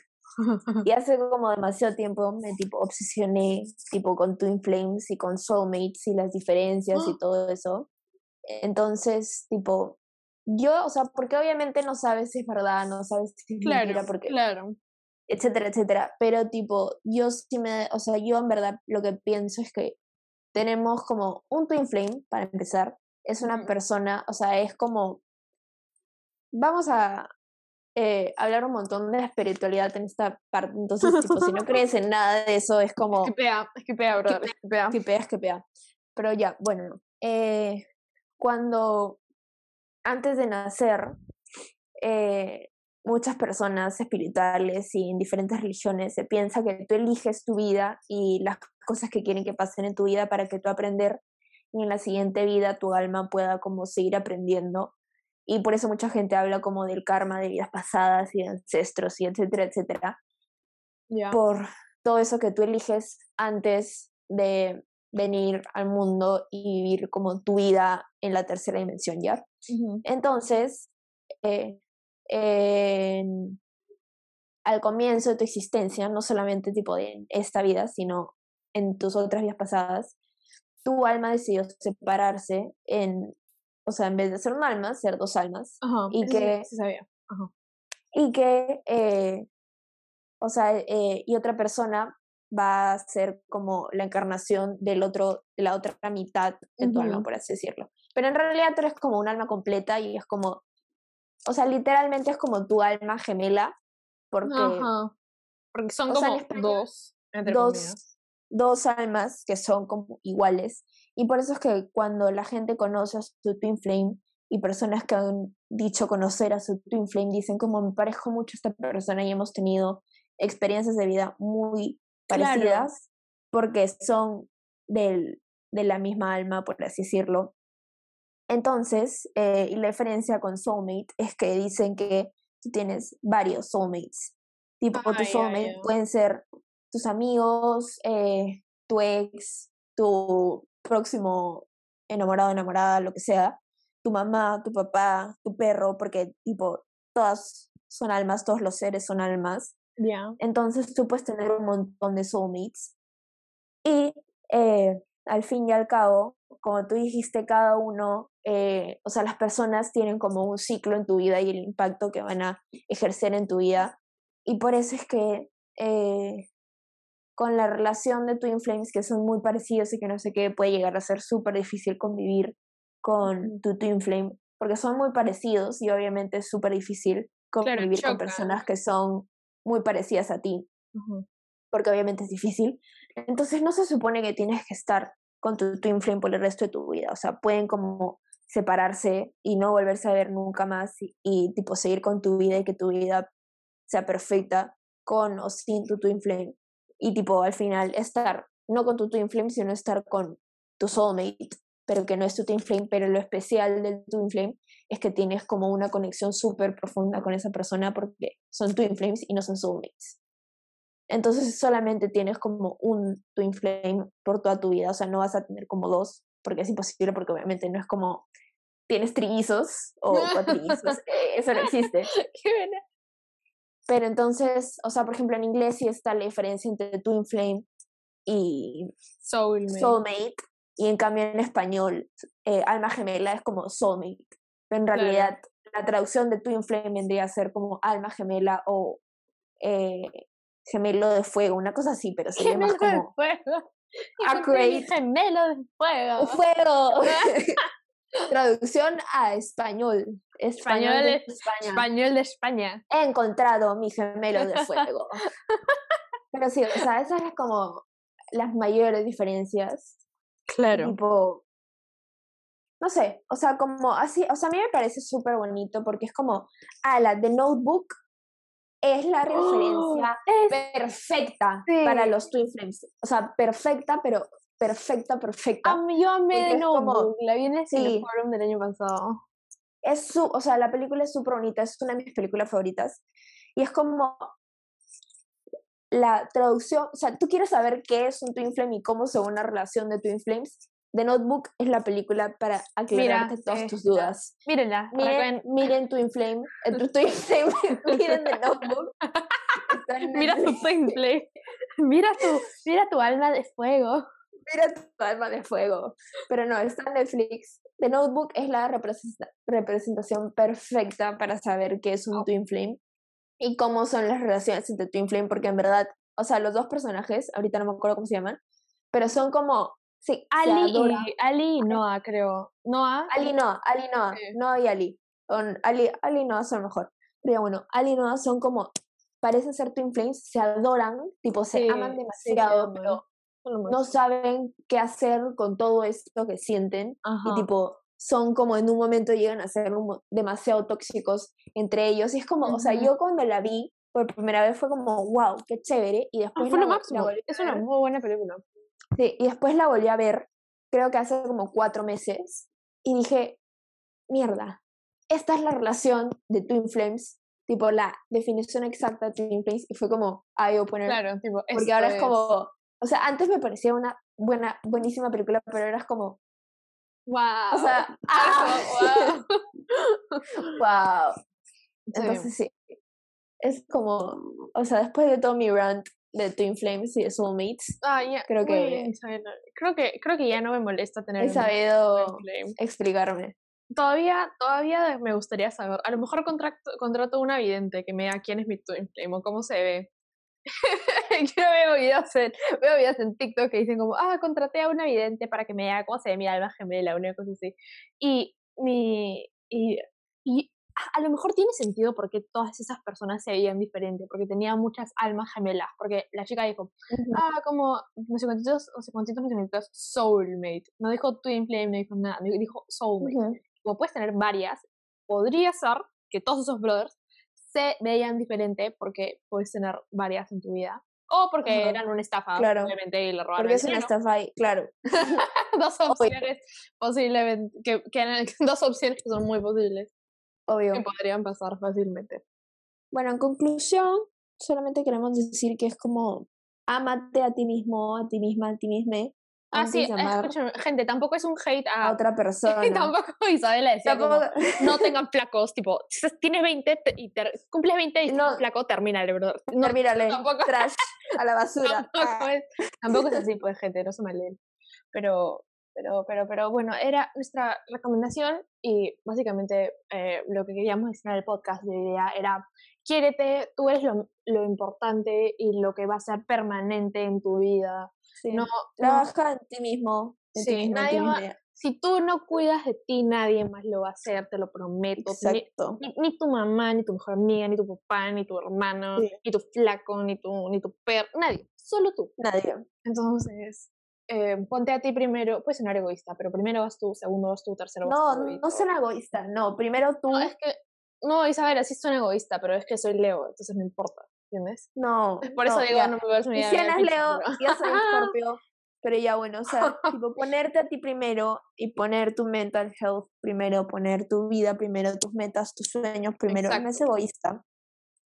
Speaker 1: y hace como demasiado tiempo me tipo obsesioné tipo con Twin Flames y con Soulmates y las diferencias y ¡Ah! todo eso. Entonces, tipo, yo, o sea, porque obviamente no sabes si es verdad, no sabes si es
Speaker 2: claro,
Speaker 1: mentira, porque,
Speaker 2: claro.
Speaker 1: etcétera, etcétera. Pero tipo, yo sí me, o sea, yo en verdad lo que pienso es que tenemos como un twin flame, para empezar, es una persona, o sea, es como, vamos a eh, hablar un montón de espiritualidad en esta parte, entonces, tipo, si no crees en nada de eso, es como...
Speaker 2: Esquipea, esquipea, bro,
Speaker 1: esquipea. Esquipea, esquipea. Pero ya, bueno, eh, cuando antes de nacer, eh, muchas personas espirituales y en diferentes religiones se piensa que tú eliges tu vida y las cosas que quieren que pasen en tu vida para que tú aprender y en la siguiente vida tu alma pueda como seguir aprendiendo. Y por eso mucha gente habla como del karma de vidas pasadas y de ancestros y etcétera, etcétera. Por todo eso que tú eliges antes de venir al mundo y vivir como tu vida en la tercera dimensión, ¿ya? Entonces, eh, al comienzo de tu existencia, no solamente tipo de esta vida, sino en tus otras vidas pasadas, tu alma decidió separarse en, o sea, en vez de ser un alma, ser dos almas. y que,
Speaker 2: sabía.
Speaker 1: Y que, eh, o sea, eh, y otra persona va a ser como la encarnación del otro, de la otra mitad de tu alma, por así decirlo. Pero en realidad tú eres como un alma completa y es como, o sea, literalmente es como tu alma gemela, porque,
Speaker 2: porque son como dos,
Speaker 1: dos, dos almas que son como iguales. Y por eso es que cuando la gente conoce a su twin flame y personas que han dicho conocer a su twin flame dicen como me parejo mucho a esta persona y hemos tenido experiencias de vida muy parecidas porque son del, de la misma alma, por así decirlo. Entonces, eh, y la diferencia con soulmate es que dicen que tú tienes varios soulmates. Tipo, ah, tus soulmates pueden ser tus amigos, eh, tu ex, tu próximo enamorado, enamorada, lo que sea, tu mamá, tu papá, tu perro, porque tipo, todas son almas, todos los seres son almas.
Speaker 2: Ya.
Speaker 1: Entonces tú puedes tener un montón de soulmates. Y eh, al fin y al cabo, como tú dijiste, cada uno, eh, o sea, las personas tienen como un ciclo en tu vida y el impacto que van a ejercer en tu vida. Y por eso es que eh, con la relación de Twin Flames, que son muy parecidos y que no sé qué, puede llegar a ser súper difícil convivir con tu Twin Flame, porque son muy parecidos y obviamente es súper difícil convivir con personas que son muy parecidas a ti, porque obviamente es difícil. Entonces no se supone que tienes que estar con tu Twin Flame por el resto de tu vida, o sea, pueden como separarse y no volverse a ver nunca más y, y tipo seguir con tu vida y que tu vida sea perfecta con o sin tu Twin Flame y tipo al final estar no con tu twin flame, sino estar con tu soulmate, pero que no es tu twin flame, pero lo especial del twin flame es que tienes como una conexión súper profunda con esa persona porque son twin flames y no son soulmates. Entonces solamente tienes como un twin flame por toda tu vida, o sea, no vas a tener como dos, porque es imposible, porque obviamente no es como tienes trillizos o cuatrillizos, eh, eso no existe.
Speaker 2: Qué buena.
Speaker 1: Pero entonces, o sea, por ejemplo, en inglés sí está la diferencia entre Twin Flame y
Speaker 2: Soulmate.
Speaker 1: y en cambio en español, eh, Alma Gemela es como Soulmate. Pero en realidad, la traducción de Twin Flame vendría a ser como Alma Gemela o eh, Gemelo de Fuego, una cosa así, pero se llama como.
Speaker 2: De fuego. Gemelo de fuego.
Speaker 1: Fuego. Traducción a español.
Speaker 2: Español, de España. Español de España.
Speaker 1: He encontrado mi gemelo de fuego. Pero sí, o sea, esas son como las mayores diferencias.
Speaker 2: Claro.
Speaker 1: Tipo, no sé, o sea, como así, o sea, a mí me parece súper bonito porque es como, a la de Notebook es la ¡Oh! referencia perfecta para los Twin Flames. O sea, perfecta, pero perfecta, perfecta.
Speaker 2: A mí yo amé de Notebook, la vi en el forum del año pasado.
Speaker 1: Es su, o sea, la película es súper bonita, es una de mis películas favoritas. Y es como la traducción, o sea, tú quieres saber qué es un Twin Flame y cómo se una relación de Twin Flames. The Notebook es la película para aclararte todas tus dudas.
Speaker 2: Mírenla.
Speaker 1: Miren, miren Twin Flame, eh, Twin Flame, miren The Notebook.
Speaker 2: Mira tu Twin Flame. Mira tu, mira tu alma de fuego
Speaker 1: mira tu alma de fuego. Pero no, está en Netflix. The Notebook es la representación perfecta para saber qué es un Twin Flame y cómo son las relaciones entre Twin Flame, porque en verdad, o sea, los dos personajes, ahorita no me acuerdo cómo se llaman, pero son como, sí,
Speaker 2: Ali y, Ali y Noah, creo. Noah.
Speaker 1: Ali y Noah, Ali y Noah, Noah y Ali. Ali, Ali y Noah son mejor. Pero bueno, Ali y Noah son como, parecen ser Twin Flames, se adoran, tipo, se aman demasiado, pero no saben qué hacer con todo esto que sienten y tipo son como en un momento llegan a ser demasiado tóxicos entre ellos y es como, o sea, yo cuando la vi por primera vez fue como, wow, qué chévere y ah, después
Speaker 2: fue la, es una muy buena película.
Speaker 1: Sí, y después la volví a ver, creo que hace como cuatro meses y dije, mierda, esta es la relación de Twin Flames tipo la definición exacta de Twin Flames y fue como eye opener
Speaker 2: claro tipo
Speaker 1: porque ahora es como o sea, antes me parecía una buena, buenísima película, pero eras como.
Speaker 2: ¡Wow!
Speaker 1: O sea, ¡ah! ¡Wow! Entonces sí. Es como. O sea, después de todo mi rant de Twin Flames y de Soulmates,
Speaker 2: ah,
Speaker 1: creo que.
Speaker 2: Creo que creo que ya no me molesta tener.
Speaker 1: He sabido explicarme.
Speaker 2: Todavía, todavía me gustaría saber. A lo mejor contrato, contrato una vidente que me diga quién es mi Twin Flame o cómo se ve. yo veo videos, en, veo videos en TikTok que dicen como, ah, contraté a una vidente para que me diga cómo se ve mi alma gemela, una cosa así. Y, mi, y, y a lo mejor tiene sentido porque todas esas personas se veían diferentes, porque tenían muchas almas gemelas, porque la chica dijo, ah, como, no sé cuántos, no sé cuántos, no sé soulmate. No dijo twin flame, no dijo nada, dijo soulmate. Como puedes tener varias, podría ser que todos esos brothers se veían diferente porque puedes tener varias en tu vida. O porque eran una estafa,
Speaker 1: claro.
Speaker 2: y le robaron
Speaker 1: Porque es una estafa, y, claro.
Speaker 2: dos opciones posiblemente, que, que, dos opciones que son muy posibles.
Speaker 1: Obvio.
Speaker 2: Que podrían pasar fácilmente.
Speaker 1: Bueno, en conclusión, solamente queremos decir que es como, amate a ti mismo, a ti misma, a ti misma,
Speaker 2: Ah, sí, gente, tampoco es un hate a,
Speaker 1: otra persona.
Speaker 2: tampoco Isabela decía no tengan flacos, tipo, si tienes 20 y cumples 20 y no, flaco, termínale, bro.
Speaker 1: No, termínale, tampoco, trash, a la basura.
Speaker 2: Tampoco, es, tampoco es así, pues, gente, no se me leen. Pero, pero, pero, pero bueno, era nuestra recomendación y básicamente eh, lo que queríamos decir en el podcast de idea era, quiérete, tú eres lo, lo importante y lo que va a ser permanente en tu vida no,
Speaker 1: trabaja en ti mismo. sí, nadie
Speaker 2: si tú no cuidas de ti, nadie más lo va a hacer, te lo prometo.
Speaker 1: Exacto.
Speaker 2: Ni, tu mamá, ni tu mejor amiga, ni tu papá, ni tu hermano, ni tu flaco, ni tu, ni tu perro, nadie, solo tú.
Speaker 1: Nadie.
Speaker 2: Entonces, eh, ponte a ti primero, puedes ser egoísta, pero primero vas tú, segundo vas tú, tercero vas
Speaker 1: tú. No, no ser egoísta, no, primero tú.
Speaker 2: No, es que, no, Isabel, así soy egoísta, pero es que soy Leo, entonces no importa. ¿entiendes?
Speaker 1: No.
Speaker 2: Por eso digo, no me voy a
Speaker 1: Y si eres Leo, ya soy Scorpio. Pero ya bueno, o sea, tipo, ponerte a ti primero y poner tu mental health primero, poner tu vida primero, tus metas, tus sueños primero, no es egoísta.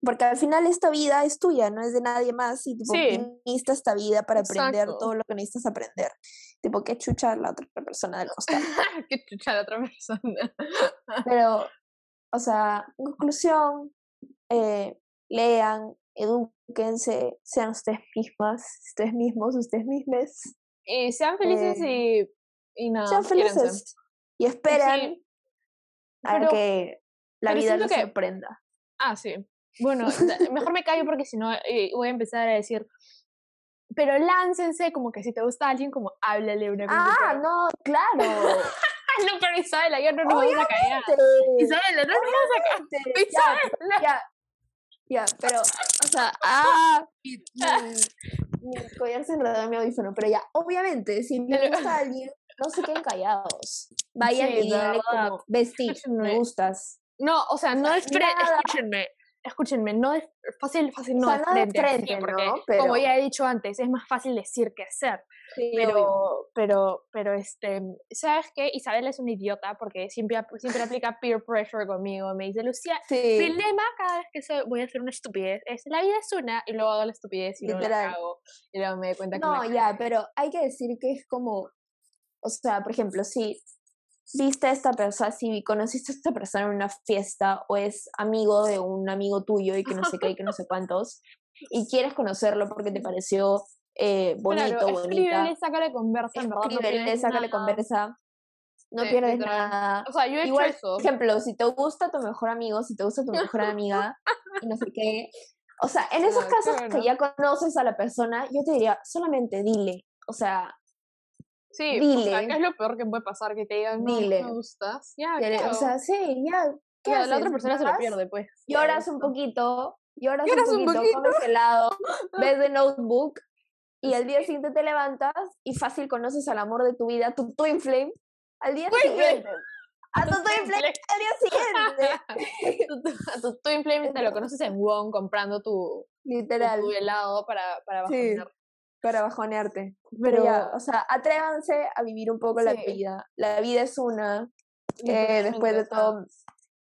Speaker 1: Porque al final esta vida es tuya, no es de nadie más. Y tipo, sí. necesitas esta vida para aprender todo lo que necesitas aprender. Tipo, qué chucha la otra persona del costado.
Speaker 2: qué chucha la otra persona.
Speaker 1: Pero, o sea, en conclusión, eh, lean, edúquense, sean ustedes mismas, ustedes mismos, ustedes mismas.
Speaker 2: Y sean felices eh, y, y nada.
Speaker 1: Sean felices. Y esperan a que la vida los sorprenda.
Speaker 2: Ah, sí. Bueno, mejor me callo porque si no eh, voy a empezar a decir. Pero láncense, como que si te gusta alguien, como háblale una
Speaker 1: cosa. Ah, no, claro.
Speaker 2: no, pero Isabela, yo no nos vamos a callar. Isabela, no nos vamos a callar. Isabela.
Speaker 1: Ya, ya, pero, o sea, ah, mi, mi collar se enredó en mi audífono, pero ya, obviamente, si me gusta alguien, no se queden callados. Vayan y díganle como, vestir, me gustas.
Speaker 2: No, o sea, no es escúchenme, escúchenme, no es fácil, fácil no,
Speaker 1: o frente, frente porque,
Speaker 2: Pero... como ya he dicho antes, es más fácil decir que hacer. pero, pero, pero, este, ¿sabes qué? Isabel es una idiota porque siempre, siempre aplica peer pressure conmigo. Me dice, Lucía, sí. mi lema cada vez que soy, voy a hacer una estupidez es, la vida es una, y luego hago la estupidez y luego la hago, y luego me doy cuenta que
Speaker 1: No, ya, pero hay que decir que es como, o sea, por ejemplo, si viste a esta persona, si conociste a esta persona en una fiesta o es amigo de un amigo tuyo y que no sé qué y que no sé cuántos, y quieres conocerlo porque te pareció eh, bonito, claro, bonita.
Speaker 2: Sácale conversa, en verdad.
Speaker 1: Escríbele, sácale conversa. No pierdes nada.
Speaker 2: O sea, yo he
Speaker 1: Igual,
Speaker 2: hecho eso.
Speaker 1: Por ejemplo, si te gusta tu mejor amigo, si te gusta tu mejor amiga, y no sé qué. O sea, en esos casos que ya conoces a la persona, yo te diría, solamente dile. O sea,
Speaker 2: Sí, Dile. O sea, ¿qué es lo peor que puede pasar? Que te digan, no, Dile. me gustas. Ya,
Speaker 1: O sea, sí, ya.
Speaker 2: ¿Qué la otra persona se lo pierde, pues.
Speaker 1: Lloras un poquito, lloras, un, poquito, comes helado, ves de notebook y al día siguiente te levantas y fácil conoces al amor de tu vida, tu twin flame, al día siguiente. A tu twin flame al día siguiente.
Speaker 2: a tu twin flame te lo conoces en Wong comprando tu,
Speaker 1: Literal.
Speaker 2: Tu, helado para, para bajonear. Sí
Speaker 1: para bajonearte. Pero ya, o sea, atrévanse a vivir un poco la vida. La vida es una, eh, después de todo.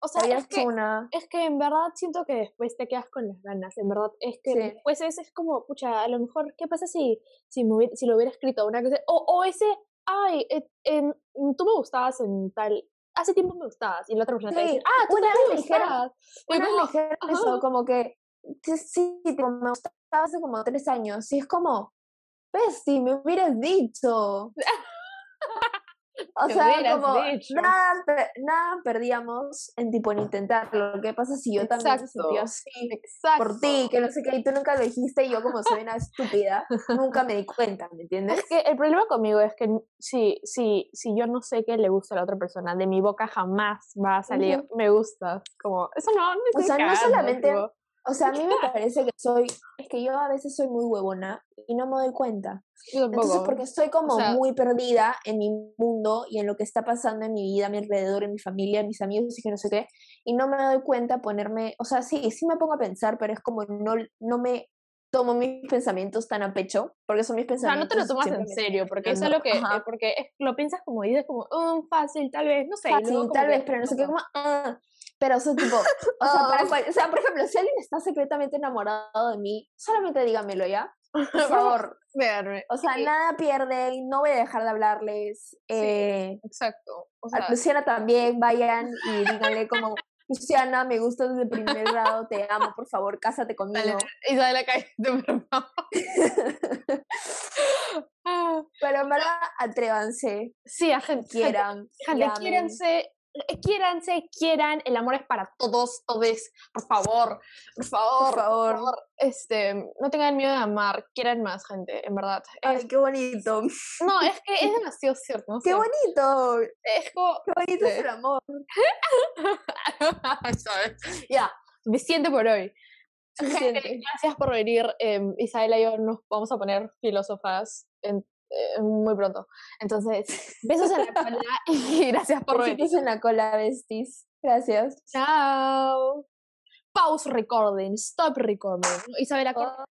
Speaker 2: O sea, es, que, una. es que en verdad siento que después te quedas con las ganas, en verdad. Es que después es, es como, pucha, a lo mejor, ¿qué pasa si, si, si lo hubiera escrito una cosa? O, o ese, ay, en, tú me gustabas en tal, hace tiempo me gustabas, y la otra persona te dice, ah, tú una me gustabas.
Speaker 1: Una vez eso, como que, sí, tipo, me gustaba hace como tres años, y es como, pues si me hubieras dicho. O sea, como nada, nada perdíamos en tipo en intentarlo. ¿Qué pasa si yo también me sentí así Exacto. por ti? Que no sé qué, y tú nunca lo dijiste y yo como soy una estúpida, nunca me di cuenta, ¿me entiendes?
Speaker 2: Es que el problema conmigo es que si, si, si yo no sé que le gusta a la otra persona, de mi boca jamás va a salir, me gusta. Como, eso no, no
Speaker 1: O sea, no solamente... O sea, a mí me parece que soy, es que yo a veces soy muy huevona y no me doy cuenta. Entonces, porque estoy como muy perdida en mi mundo y en lo que está pasando en mi vida, a mi alrededor, en mi familia, en mis amigos y que no sé qué, y no me doy cuenta ponerme, o sea, sí, sí me pongo a pensar, pero es como no, no me tomo mis pensamientos tan a pecho, porque son mis pensamientos.
Speaker 2: O sea, no te lo tomas en serio, porque eso es lo que, eh, porque lo piensas como dices, como, oh, fácil, tal vez, no sé.
Speaker 1: Fácil, tal vez, pero no sé qué, como, ah, pero eso tipo, o, sea, para, o sea, por ejemplo, si alguien está secretamente enamorado de mí, solamente dígamelo ya. Por favor.
Speaker 2: Verme.
Speaker 1: O sea, nada pierde, no voy a dejar de hablarles. Eh,
Speaker 2: exacto.
Speaker 1: O sea, a Luciana también, vayan y díganle como, Luciana, me gusta desde el primer grado, te amo, por favor, cásate conmigo.
Speaker 2: y sale la calle, por
Speaker 1: Pero en verdad, atrévanse.
Speaker 2: Sí, a gente.
Speaker 1: Quieran.
Speaker 2: Gente, quiéranse, eh, quiéranse, quieran, el amor es para todos, todos, por favor, por favor, por favor, este, no tengan miedo de amar, quieran más gente, en verdad.
Speaker 1: Ay, qué bonito.
Speaker 2: No, es que es demasiado cierto.
Speaker 1: ¡Qué bonito!
Speaker 2: Es como...
Speaker 1: ¡Qué bonito es el amor!
Speaker 2: ya, me siento por hoy. gracias por venir. Eh, Isabela y yo nos vamos a poner filósofas en eh, muy pronto. Entonces, besos en la cola y gracias por
Speaker 1: venir. Besos en la cola, besties. Gracias.
Speaker 2: Chao. Pause recording, stop recording. Isabela, oh.